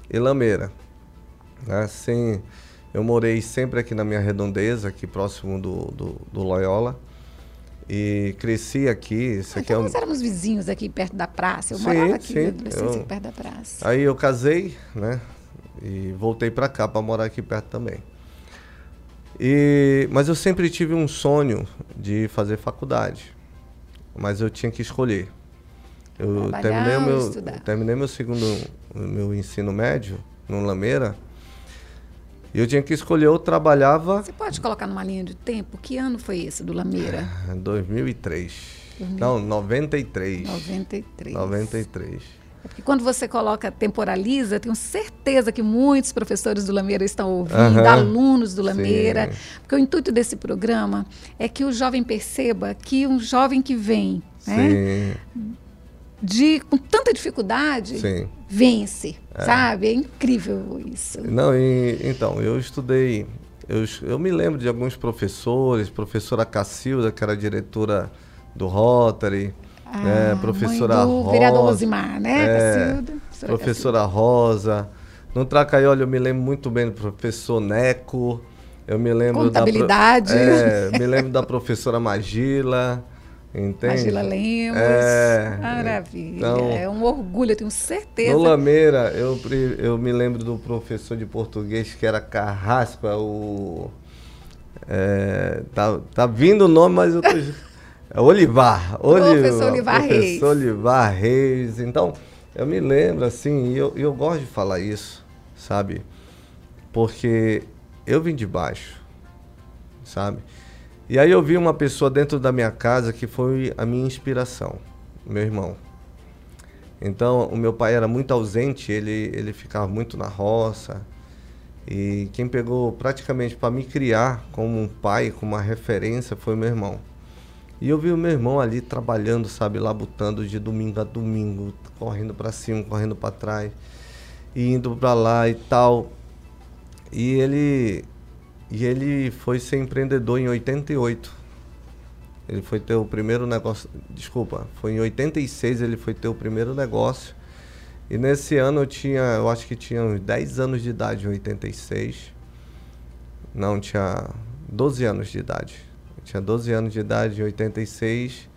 e Lameira. Né? Sem, eu morei sempre aqui na minha redondeza, aqui próximo do, do, do Loyola. E cresci aqui. Isso aqui então é um... nós éramos vizinhos aqui perto da praça. Eu Sim, morava aqui, sim, adolescência, eu- perto da praça. Aí eu casei, né? E voltei para cá para morar aqui perto também. E, mas eu sempre tive um sonho de fazer faculdade. Mas eu tinha que escolher. Eu terminei meu, eu terminei meu segundo meu ensino médio no Lameira. E eu tinha que escolher ou trabalhava Você pode colocar numa linha de tempo? Que ano foi esse do Lameira? em 2003. Não, 93. 93. 93. É porque quando você coloca temporaliza, tenho certeza que muitos professores do Lameira estão ouvindo, Aham. alunos do Lameira. Sim. Porque o intuito desse programa é que o jovem perceba que um jovem que vem né, de, com tanta dificuldade sim. vence, sabe? É incrível isso. Não, e, então, eu estudei. Eu, eu me lembro de alguns professores, professora Cacilda, que era diretora do Rotary, né, Ah, professora mãe do Rosa. vereador Rosimar, né, é, Cacilda? Professora Professora Rosa. No Tracaioli eu me lembro muito bem do professor Neco. Eu me lembro Contabilidade. da. pro- É, me lembro da professora Magila. Entende? Magila Lemos. É, Maravilha. então- é um orgulho, eu tenho certeza. No Lameira, eu, eu me lembro do professor de português que era Carrasco, é o. é, tá, tá vindo o nome, mas eu tô. É Olivar. Professor Olivar Reis. Professor Olivar Reis. Então, eu me lembro, assim, e eu, eu gosto de falar isso, sabe? Porque eu vim de baixo, sabe? E aí eu vi uma pessoa dentro da minha casa que foi a minha inspiração, meu irmão. Então, o meu pai era muito ausente, ele, ele ficava muito na roça. E quem pegou praticamente para me criar como um pai, como uma referência, foi meu irmão. E eu vi o meu irmão ali trabalhando, sabe, labutando de domingo a domingo, correndo para cima, correndo para trás, e indo para lá e tal. E ele e ele foi ser empreendedor em 88. Ele foi ter o primeiro negócio, desculpa, foi em 86 ele foi ter o primeiro negócio. E nesse ano eu tinha, eu acho que tinha uns 10 anos de idade, em 86. Não, tinha 12 anos de idade. Tinha 12 anos de idade em 86.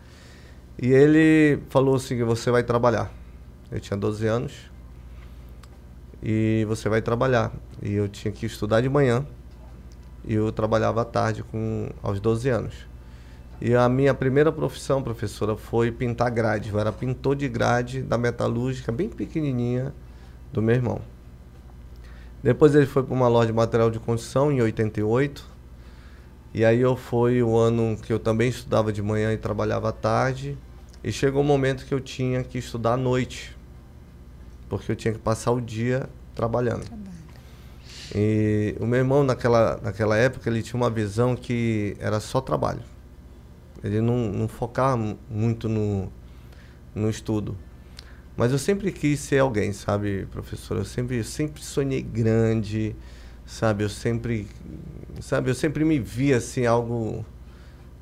E ele falou assim você vai trabalhar. Eu tinha 12 anos. E você vai trabalhar. E eu tinha que estudar de manhã. E eu trabalhava à tarde com aos 12 anos. E a minha primeira profissão, professora, foi pintar grade. Eu era pintor de grade da metalúrgica, bem pequenininha, do meu irmão. Depois ele foi para uma loja de material de construção em 88. E aí eu foi o ano que eu também estudava de manhã e trabalhava à tarde. E chegou o momento que eu tinha que estudar à noite. Porque eu tinha que passar o dia trabalhando. E o meu irmão, naquela, naquela época, ele tinha uma visão que era só trabalho. Ele não, não focava mu- muito no, no estudo. Mas eu sempre quis ser alguém, sabe, professor? Eu sempre, eu sempre sonhei grande, sabe? Eu sempre, sabe? Eu sempre me via assim algo.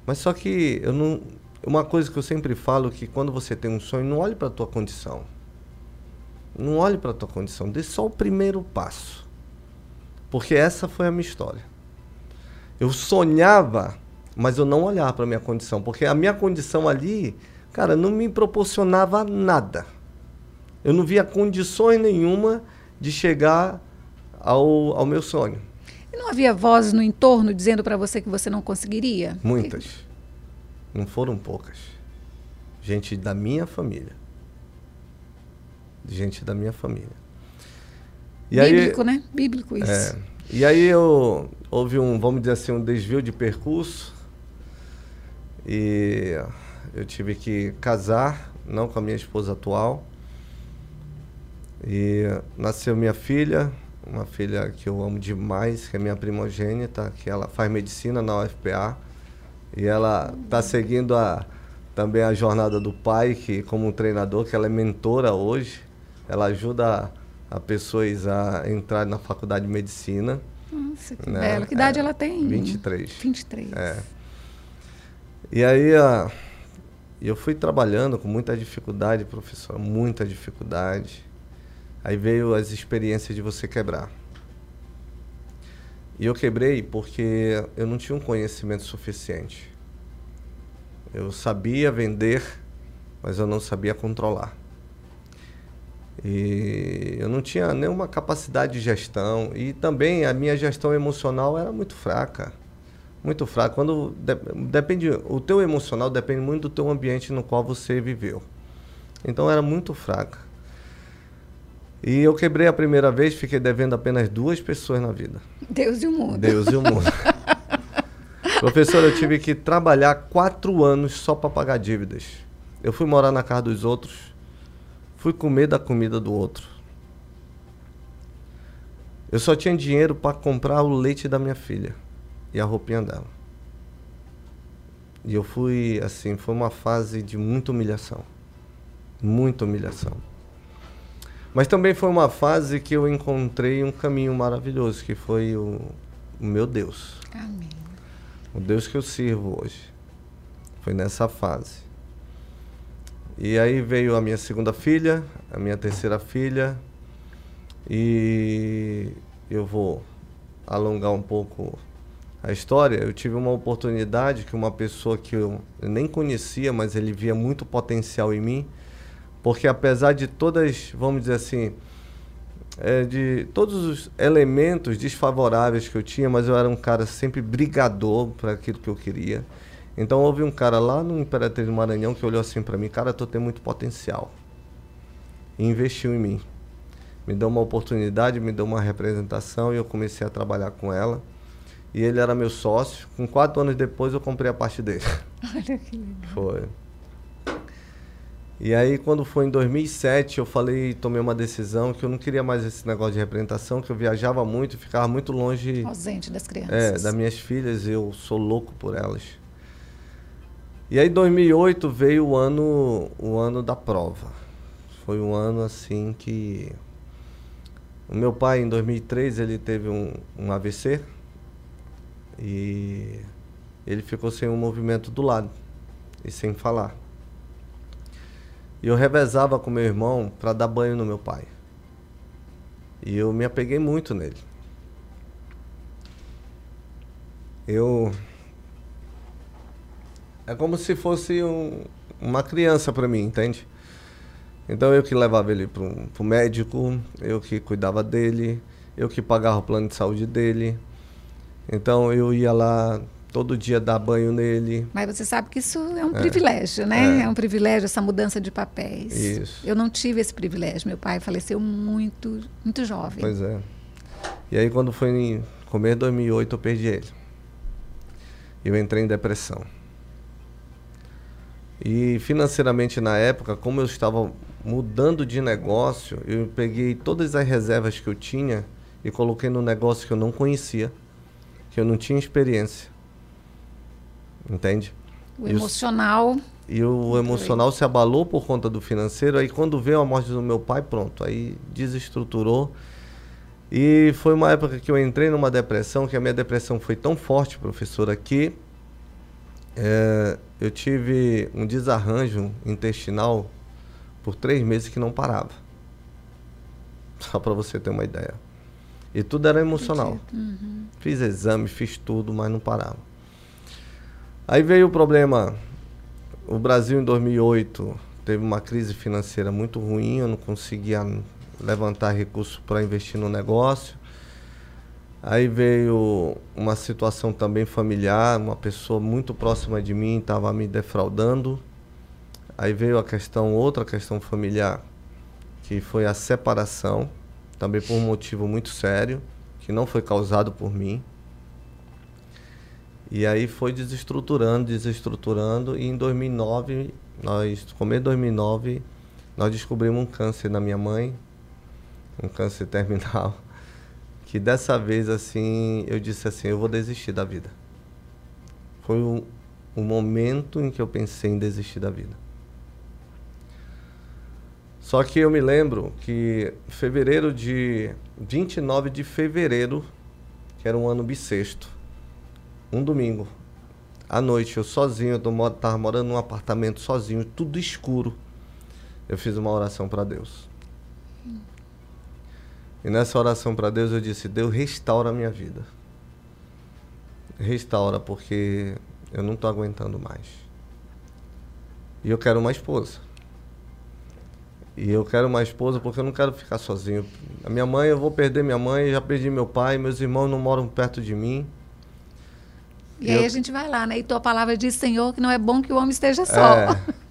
Mas só que eu não. Uma coisa que eu sempre falo que quando você tem um sonho, não olhe para a tua condição. Não olhe para a tua condição, dê só o primeiro passo. Porque essa foi a minha história. Eu sonhava, mas eu não olhava para a minha condição, porque a minha condição ali, cara, não me proporcionava nada. Eu não via condições nenhuma de chegar ao, ao meu sonho. E não havia vozes no entorno dizendo para você que você não conseguiria? Muitas. Não foram poucas. Gente da minha família. Gente da minha família. E Bíblico, aí, né? Bíblico isso. É, e aí eu houve um, vamos dizer assim, um desvio de percurso. E eu tive que casar, não com a minha esposa atual. E nasceu minha filha, uma filha que eu amo demais, que é minha primogênita, que ela faz medicina na UFPA. E ela está seguindo a, também a jornada do pai, que como um treinador, que ela é mentora hoje. Ela ajuda a, a pessoas a entrar na faculdade de medicina. Nossa, que né? Que idade é, ela tem? 23. 23. É. E aí a, eu fui trabalhando com muita dificuldade, professor, muita dificuldade. Aí veio as experiências de você quebrar. E eu quebrei porque eu não tinha um conhecimento suficiente. Eu sabia vender, mas eu não sabia controlar. E eu não tinha nenhuma capacidade de gestão e também a minha gestão emocional era muito fraca. Muito fraca. Quando de, depende, o teu emocional depende muito do teu ambiente no qual você viveu. Então era muito fraca. E eu quebrei a primeira vez, fiquei devendo apenas duas pessoas na vida. Deus e o mundo. Deus e o mundo. Professor, eu tive que trabalhar quatro anos só para pagar dívidas. Eu fui morar na casa dos outros, fui comer da comida do outro. Eu só tinha dinheiro para comprar o leite da minha filha e a roupinha dela. E eu fui, assim, foi uma fase de muita humilhação. Muita humilhação. Mas também foi uma fase que eu encontrei um caminho maravilhoso, que foi o, o meu Deus. Amém. O Deus que eu sirvo hoje. Foi nessa fase. E aí veio a minha segunda filha, a minha terceira filha, e eu vou alongar um pouco a história. Eu tive uma oportunidade que uma pessoa que eu nem conhecia, mas ele via muito potencial em mim, porque apesar de todas, vamos dizer assim, é, de todos os elementos desfavoráveis que eu tinha, mas eu era um cara sempre brigador para aquilo que eu queria. Então houve um cara lá no Imperatriz do Maranhão que olhou assim para mim, cara, tu tem muito potencial. E investiu em mim. Me deu uma oportunidade, me deu uma representação e eu comecei a trabalhar com ela. E ele era meu sócio. Com quatro anos depois eu comprei a parte dele. Olha que legal. Foi. E aí, quando foi em 2007, eu falei, tomei uma decisão que eu não queria mais esse negócio de representação, que eu viajava muito, ficava muito longe. Ausente das crianças. É, das minhas filhas, eu sou louco por elas. E aí, 2008 veio o ano, o ano da prova. Foi um ano assim que. O meu pai, em 2003, ele teve um, um AVC e ele ficou sem o um movimento do lado e sem falar. E eu revezava com meu irmão para dar banho no meu pai. E eu me apeguei muito nele. Eu. É como se fosse um, uma criança para mim, entende? Então eu que levava ele para o médico, eu que cuidava dele, eu que pagava o plano de saúde dele. Então eu ia lá todo dia dar banho nele. Mas você sabe que isso é um é. privilégio, né? É. é. um privilégio essa mudança de papéis. Isso. Eu não tive esse privilégio. Meu pai faleceu muito, muito jovem. Pois é. E aí quando foi em começo de 2008 eu perdi ele. Eu entrei em depressão. E financeiramente na época, como eu estava mudando de negócio, eu peguei todas as reservas que eu tinha e coloquei no negócio que eu não conhecia, que eu não tinha experiência entende? O e emocional. O, e o emocional se abalou por conta do financeiro. Aí quando veio a morte do meu pai, pronto, aí desestruturou. E foi uma época que eu entrei numa depressão, que a minha depressão foi tão forte, professora, que é, eu tive um desarranjo intestinal por três meses que não parava. Só para você ter uma ideia. E tudo era emocional. Uhum. Fiz exame, fiz tudo, mas não parava. Aí veio o problema. O Brasil em 2008 teve uma crise financeira muito ruim, eu não conseguia levantar recursos para investir no negócio. Aí veio uma situação também familiar, uma pessoa muito próxima de mim estava me defraudando. Aí veio a questão, outra questão familiar, que foi a separação, também por um motivo muito sério, que não foi causado por mim. E aí foi desestruturando, desestruturando, e em 2009, nós, começo de 2009, nós descobrimos um câncer na minha mãe, um câncer terminal, que dessa vez, assim, eu disse assim, eu vou desistir da vida. Foi o, momento em que eu pensei em desistir da vida. Só que eu me lembro que fevereiro de 29 de fevereiro, que era um ano bissexto, um domingo, à noite, eu sozinho, eu estava morando num apartamento sozinho, tudo escuro. Eu fiz uma oração para Deus. E nessa oração para Deus eu disse: Deus, restaura a minha vida. Restaura, porque eu não estou aguentando mais. E eu quero uma esposa. E eu quero uma esposa porque eu não quero ficar sozinho. A minha mãe, eu vou perder minha mãe, já perdi meu pai, meus irmãos não moram perto de mim. E, aí a gente vai lá, né? E tua palavra diz, Senhor, que não é bom que o homem esteja só. É.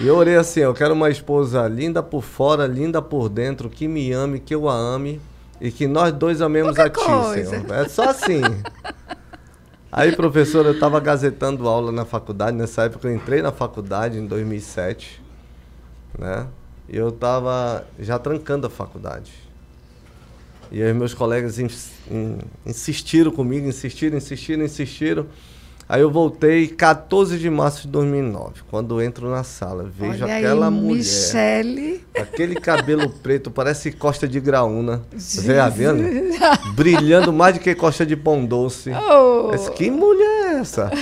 E eu orei assim, eu quero uma esposa linda por fora, linda por dentro, que me ame, que eu a ame e que nós dois amemos Pouca a ti, coisa. Senhor. É só assim. Aí, professor, eu estava gazetando aula na faculdade, nessa época eu entrei na faculdade em 2007, né? E eu estava já trancando a faculdade. E aí meus colegas ins, in, insistiram comigo, insistiram, insistiram, insistiram. Aí eu voltei 14 de março de 2009, quando entro na sala, vejo Olha aquela aí, mulher, Michele. aquele cabelo preto, parece costa de graúna, você tá vendo? Brilhando mais do que costa de pão doce. Oh. Que mulher é essa?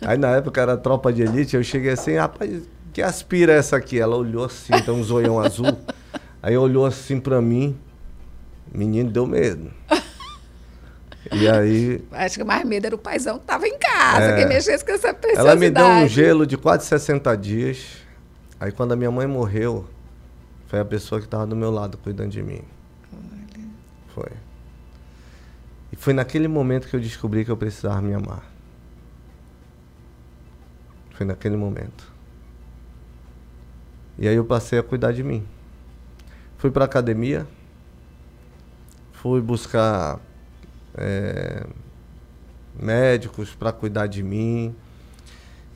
Aí na época era tropa de elite, eu cheguei assim, rapaz, que aspira essa aqui? Ela olhou assim, então um zoião azul. Aí olhou assim para mim, menino deu medo. E aí. Acho que mais medo era o paizão que estava em casa, é, que mexesse com essa preciosidade. Ela me deu um gelo de quase 60 dias. Aí quando a minha mãe morreu, foi a pessoa que estava do meu lado cuidando de mim. Olha. Foi. E foi naquele momento que eu descobri que eu precisava me amar. Foi naquele momento. E aí eu passei a cuidar de mim. Fui para academia, fui buscar é, médicos para cuidar de mim.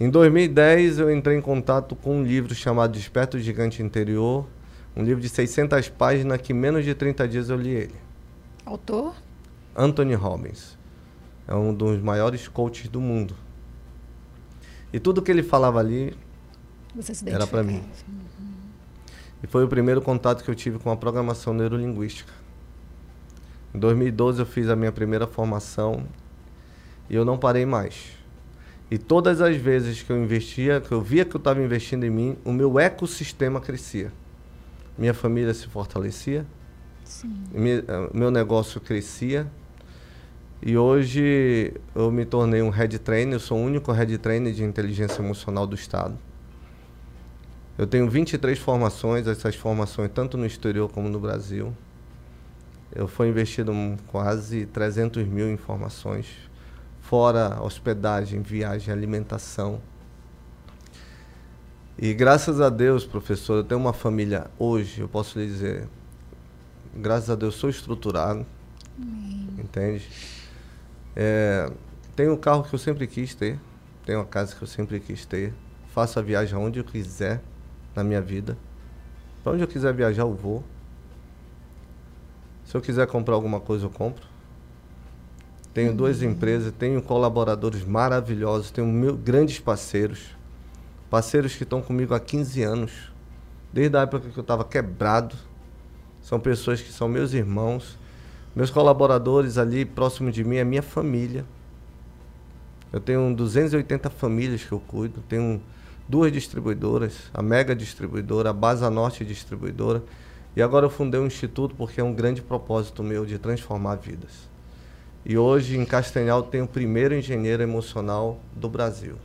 Em 2010 eu entrei em contato com um livro chamado Desperto Gigante Interior, um livro de 600 páginas que em menos de 30 dias eu li ele. Autor? Anthony Robbins. É um dos maiores coaches do mundo. E tudo que ele falava ali era para mim. E foi o primeiro contato que eu tive com a programação neurolinguística. Em 2012 eu fiz a minha primeira formação e eu não parei mais. E todas as vezes que eu investia, que eu via que eu estava investindo em mim, o meu ecossistema crescia. Minha família se fortalecia, minha, eh, meu negócio crescia. E hoje eu me tornei um head trainer, eu sou o único head trainer de inteligência emocional do estado. Eu tenho 23 formações, essas formações tanto no exterior como no Brasil. Eu fui investido quase 300 mil em formações, fora hospedagem, viagem, alimentação. E graças a Deus, professor, eu tenho uma família hoje, eu posso lhe dizer, graças a Deus sou estruturado, Amém. entende? É, tenho o carro que eu sempre quis ter, tenho a casa que eu sempre quis ter, faço a viagem onde eu quiser na minha vida. Para onde eu quiser viajar, eu vou. Se eu quiser comprar alguma coisa, eu compro. Tenho uhum. duas empresas, tenho colaboradores maravilhosos, tenho meu, grandes parceiros. Parceiros que estão comigo há 15 anos, desde a época que eu estava quebrado. São pessoas que são meus irmãos. Meus colaboradores ali próximo de mim é minha família. Eu tenho 280 famílias que eu cuido, tenho duas distribuidoras, a Mega Distribuidora, a Baza Norte Distribuidora e agora eu fundei um instituto porque é um grande propósito meu de transformar vidas. E hoje em Castanhal tem o primeiro engenheiro emocional do Brasil.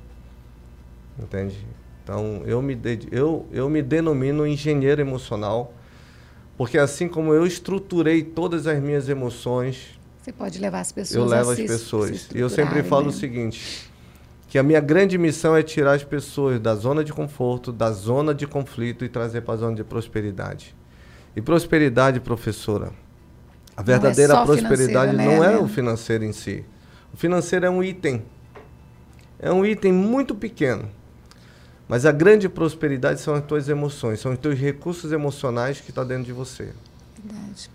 Entende? Então eu me, eu, eu me denomino engenheiro emocional porque assim como eu estruturei todas as minhas emoções, Você pode levar as pessoas Eu levo as pessoas. E eu sempre estruturarem, falo né? o seguinte, que a minha grande missão é tirar as pessoas da zona de conforto, da zona de conflito e trazer para a zona de prosperidade. E prosperidade, professora, a verdadeira é só prosperidade financeira, não né, é o financeiro em si. O financeiro é um item. É um item muito pequeno. Mas a grande prosperidade são as tuas emoções, são os teus recursos emocionais que estão dentro de você. Verdade.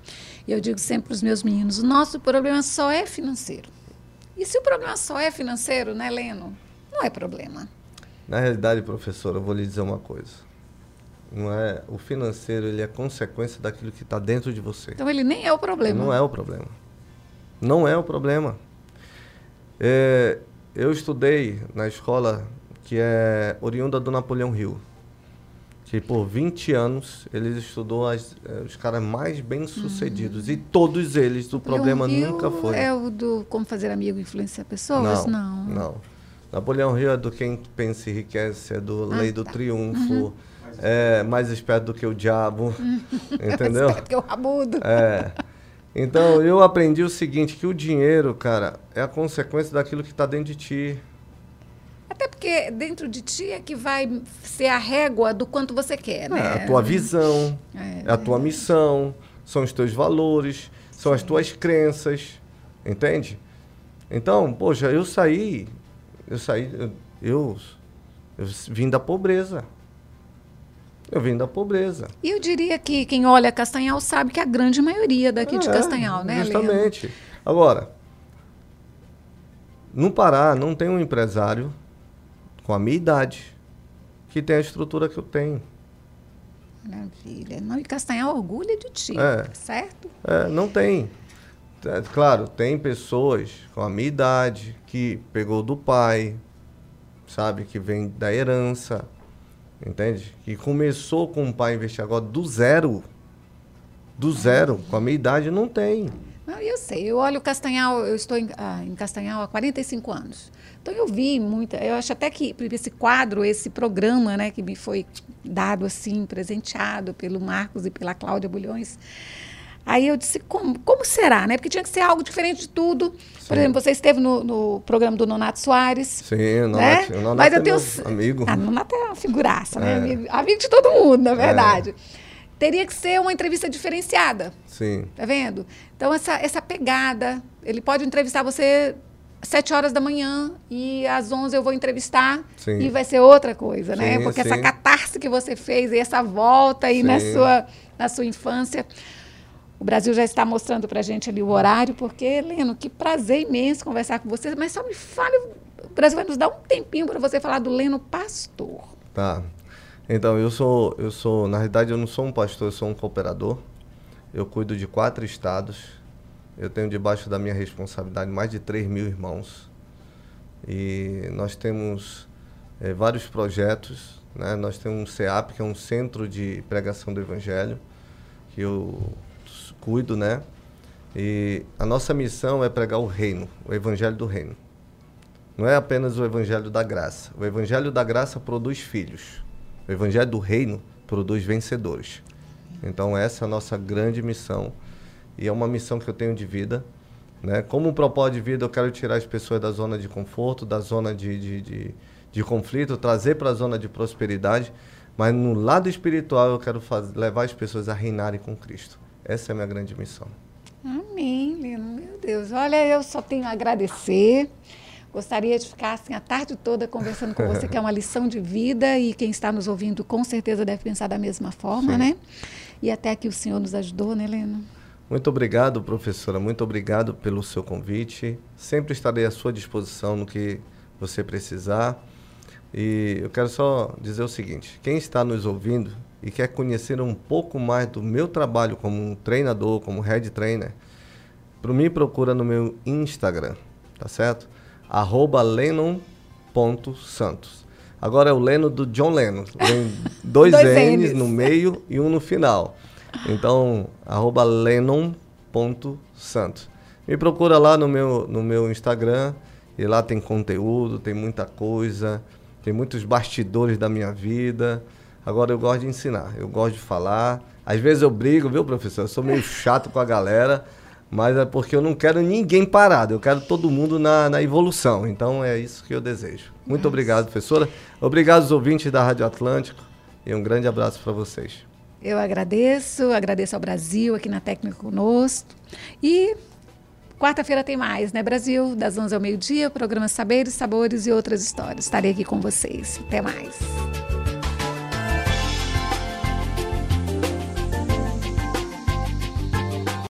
E eu digo sempre para os meus meninos: o nosso problema só é financeiro. E se o problema só é financeiro, né, Leno? Não é problema. Na realidade, professor, eu vou lhe dizer uma coisa. Não é o financeiro, ele é consequência daquilo que está dentro de você. Então ele nem é o problema. Não é o problema. Não é o problema. É, eu estudei na escola que é oriunda do Napoleão Hill, que por 20 anos ele estudou as- eh, os caras mais bem sucedidos e todos eles o problema Hill nunca foi. É o do como fazer amigo influenciar pessoas? Não, não. Napoleão Hill é do quem pensa e enriquece, é do Ah, Lei do tá. Triunfo, é mais esperto do que o diabo, entendeu? Porque o rabudo. É. Então eu aprendi o seguinte, que o dinheiro, cara, é a consequência daquilo que está dentro de ti. Até porque dentro de ti é que vai ser a régua do quanto você quer, É né? a tua visão, É, é a tua missão, são os teus valores, são as tuas crenças, entende? Então, poxa, eu saí, eu saí, eu, eu, eu vim da pobreza. Eu vim da pobreza. E eu diria que quem olha Castanhal sabe que a grande maioria daqui de É, Castanhal, né? Justamente. Agora, no Pará não tem um empresário com a minha idade que tem a estrutura que eu tenho. Maravilha. Não, e Castanhal orgulha de ti, É. certo? É, não tem. É, claro, tem pessoas com a minha idade que pegou do pai, sabe, que vem da herança, entende? Que começou com o pai investir agora do zero. Do zero, com a minha idade não tem. Não, eu sei. Eu olho Castanhal, eu estou em, ah, em Castanhal há 45 anos. Então eu vi muita. Eu acho até que esse quadro, esse programa, né, que me foi dado assim, presenteado pelo Marcos e pela Cláudia Bulhões. Aí eu disse, como, como será, né? Porque tinha que ser algo diferente de tudo. Por Sim. exemplo, você esteve no, no programa do Nonato Soares. Sim, o né? Nonato, o Nonato Mas é eu tenho meu amigo. Ah, Nonato é uma figuraça, né? É. Amigo, amigo de todo mundo, na verdade. Teria que ser uma entrevista diferenciada. Sim. Tá vendo? Então, essa, essa pegada. Ele pode entrevistar você às 7 horas da manhã e às 11 eu vou entrevistar Sim. e vai ser outra coisa, né? Sim, Porque essa sim. catarse que você fez e essa volta aí na sua, na sua infância. O Brasil já está mostrando pra gente ali o horário, porque, Leno, que prazer imenso conversar com você. Mas só me fale, o Brasil vai nos dar um tempinho para você falar do Leno Pastor. Tá. Então, eu sou, eu sou, na realidade, eu não sou um pastor, eu sou um cooperador. Eu cuido de quatro estados. Eu tenho debaixo da minha responsabilidade mais de 3 mil irmãos. E nós temos eh, vários projetos. Né? Nós temos um CEAP, que é um centro de pregação do Evangelho, que eu cuido, né? E a nossa missão é pregar o reino, o Evangelho do reino. Não é apenas o Evangelho da graça. O Evangelho da graça produz filhos. O Evangelho do reino produz vencedores. Então essa é a nossa grande missão. E é uma missão que eu tenho de vida. Né? Como um propósito de vida, eu quero tirar as pessoas da zona de conforto, da zona de, de, de, de conflito, trazer para a zona de prosperidade. Mas no lado espiritual, eu quero levar as pessoas a reinarem com Cristo. Essa é a minha grande missão. Amém, Leno. Meu Deus. Olha, eu só tenho a agradecer. Gostaria de ficar assim a tarde toda conversando com você, que é uma lição de vida e quem está nos ouvindo com certeza deve pensar da mesma forma, Sim. né? E até que o senhor nos ajudou, né, Leno? Muito obrigado, professora. Muito obrigado pelo seu convite. Sempre estarei à sua disposição no que você precisar. E eu quero só dizer o seguinte: quem está nos ouvindo e quer conhecer um pouco mais do meu trabalho como treinador, como head trainer, para mim procura no meu Instagram, tá certo? Arroba Lennon.santos. Agora é o Leno do John Lennon. Dois, Dois N's, N's. no meio e um no final. Então, arroba Lennon.santos. Me procura lá no meu, no meu Instagram e lá tem conteúdo, tem muita coisa, tem muitos bastidores da minha vida. Agora eu gosto de ensinar, eu gosto de falar. Às vezes eu brigo, viu, professor? Eu sou meio chato com a galera, mas é porque eu não quero ninguém parado, eu quero todo mundo na, na evolução. Então é isso que eu desejo. Muito obrigado, professora. Obrigado aos ouvintes da Rádio Atlântico e um grande abraço para vocês. Eu agradeço, agradeço ao Brasil aqui na Técnica conosco. E quarta-feira tem mais, né, Brasil? Das 11 ao meio-dia, programa Saberes, Sabores e Outras Histórias. Estarei aqui com vocês. Até mais.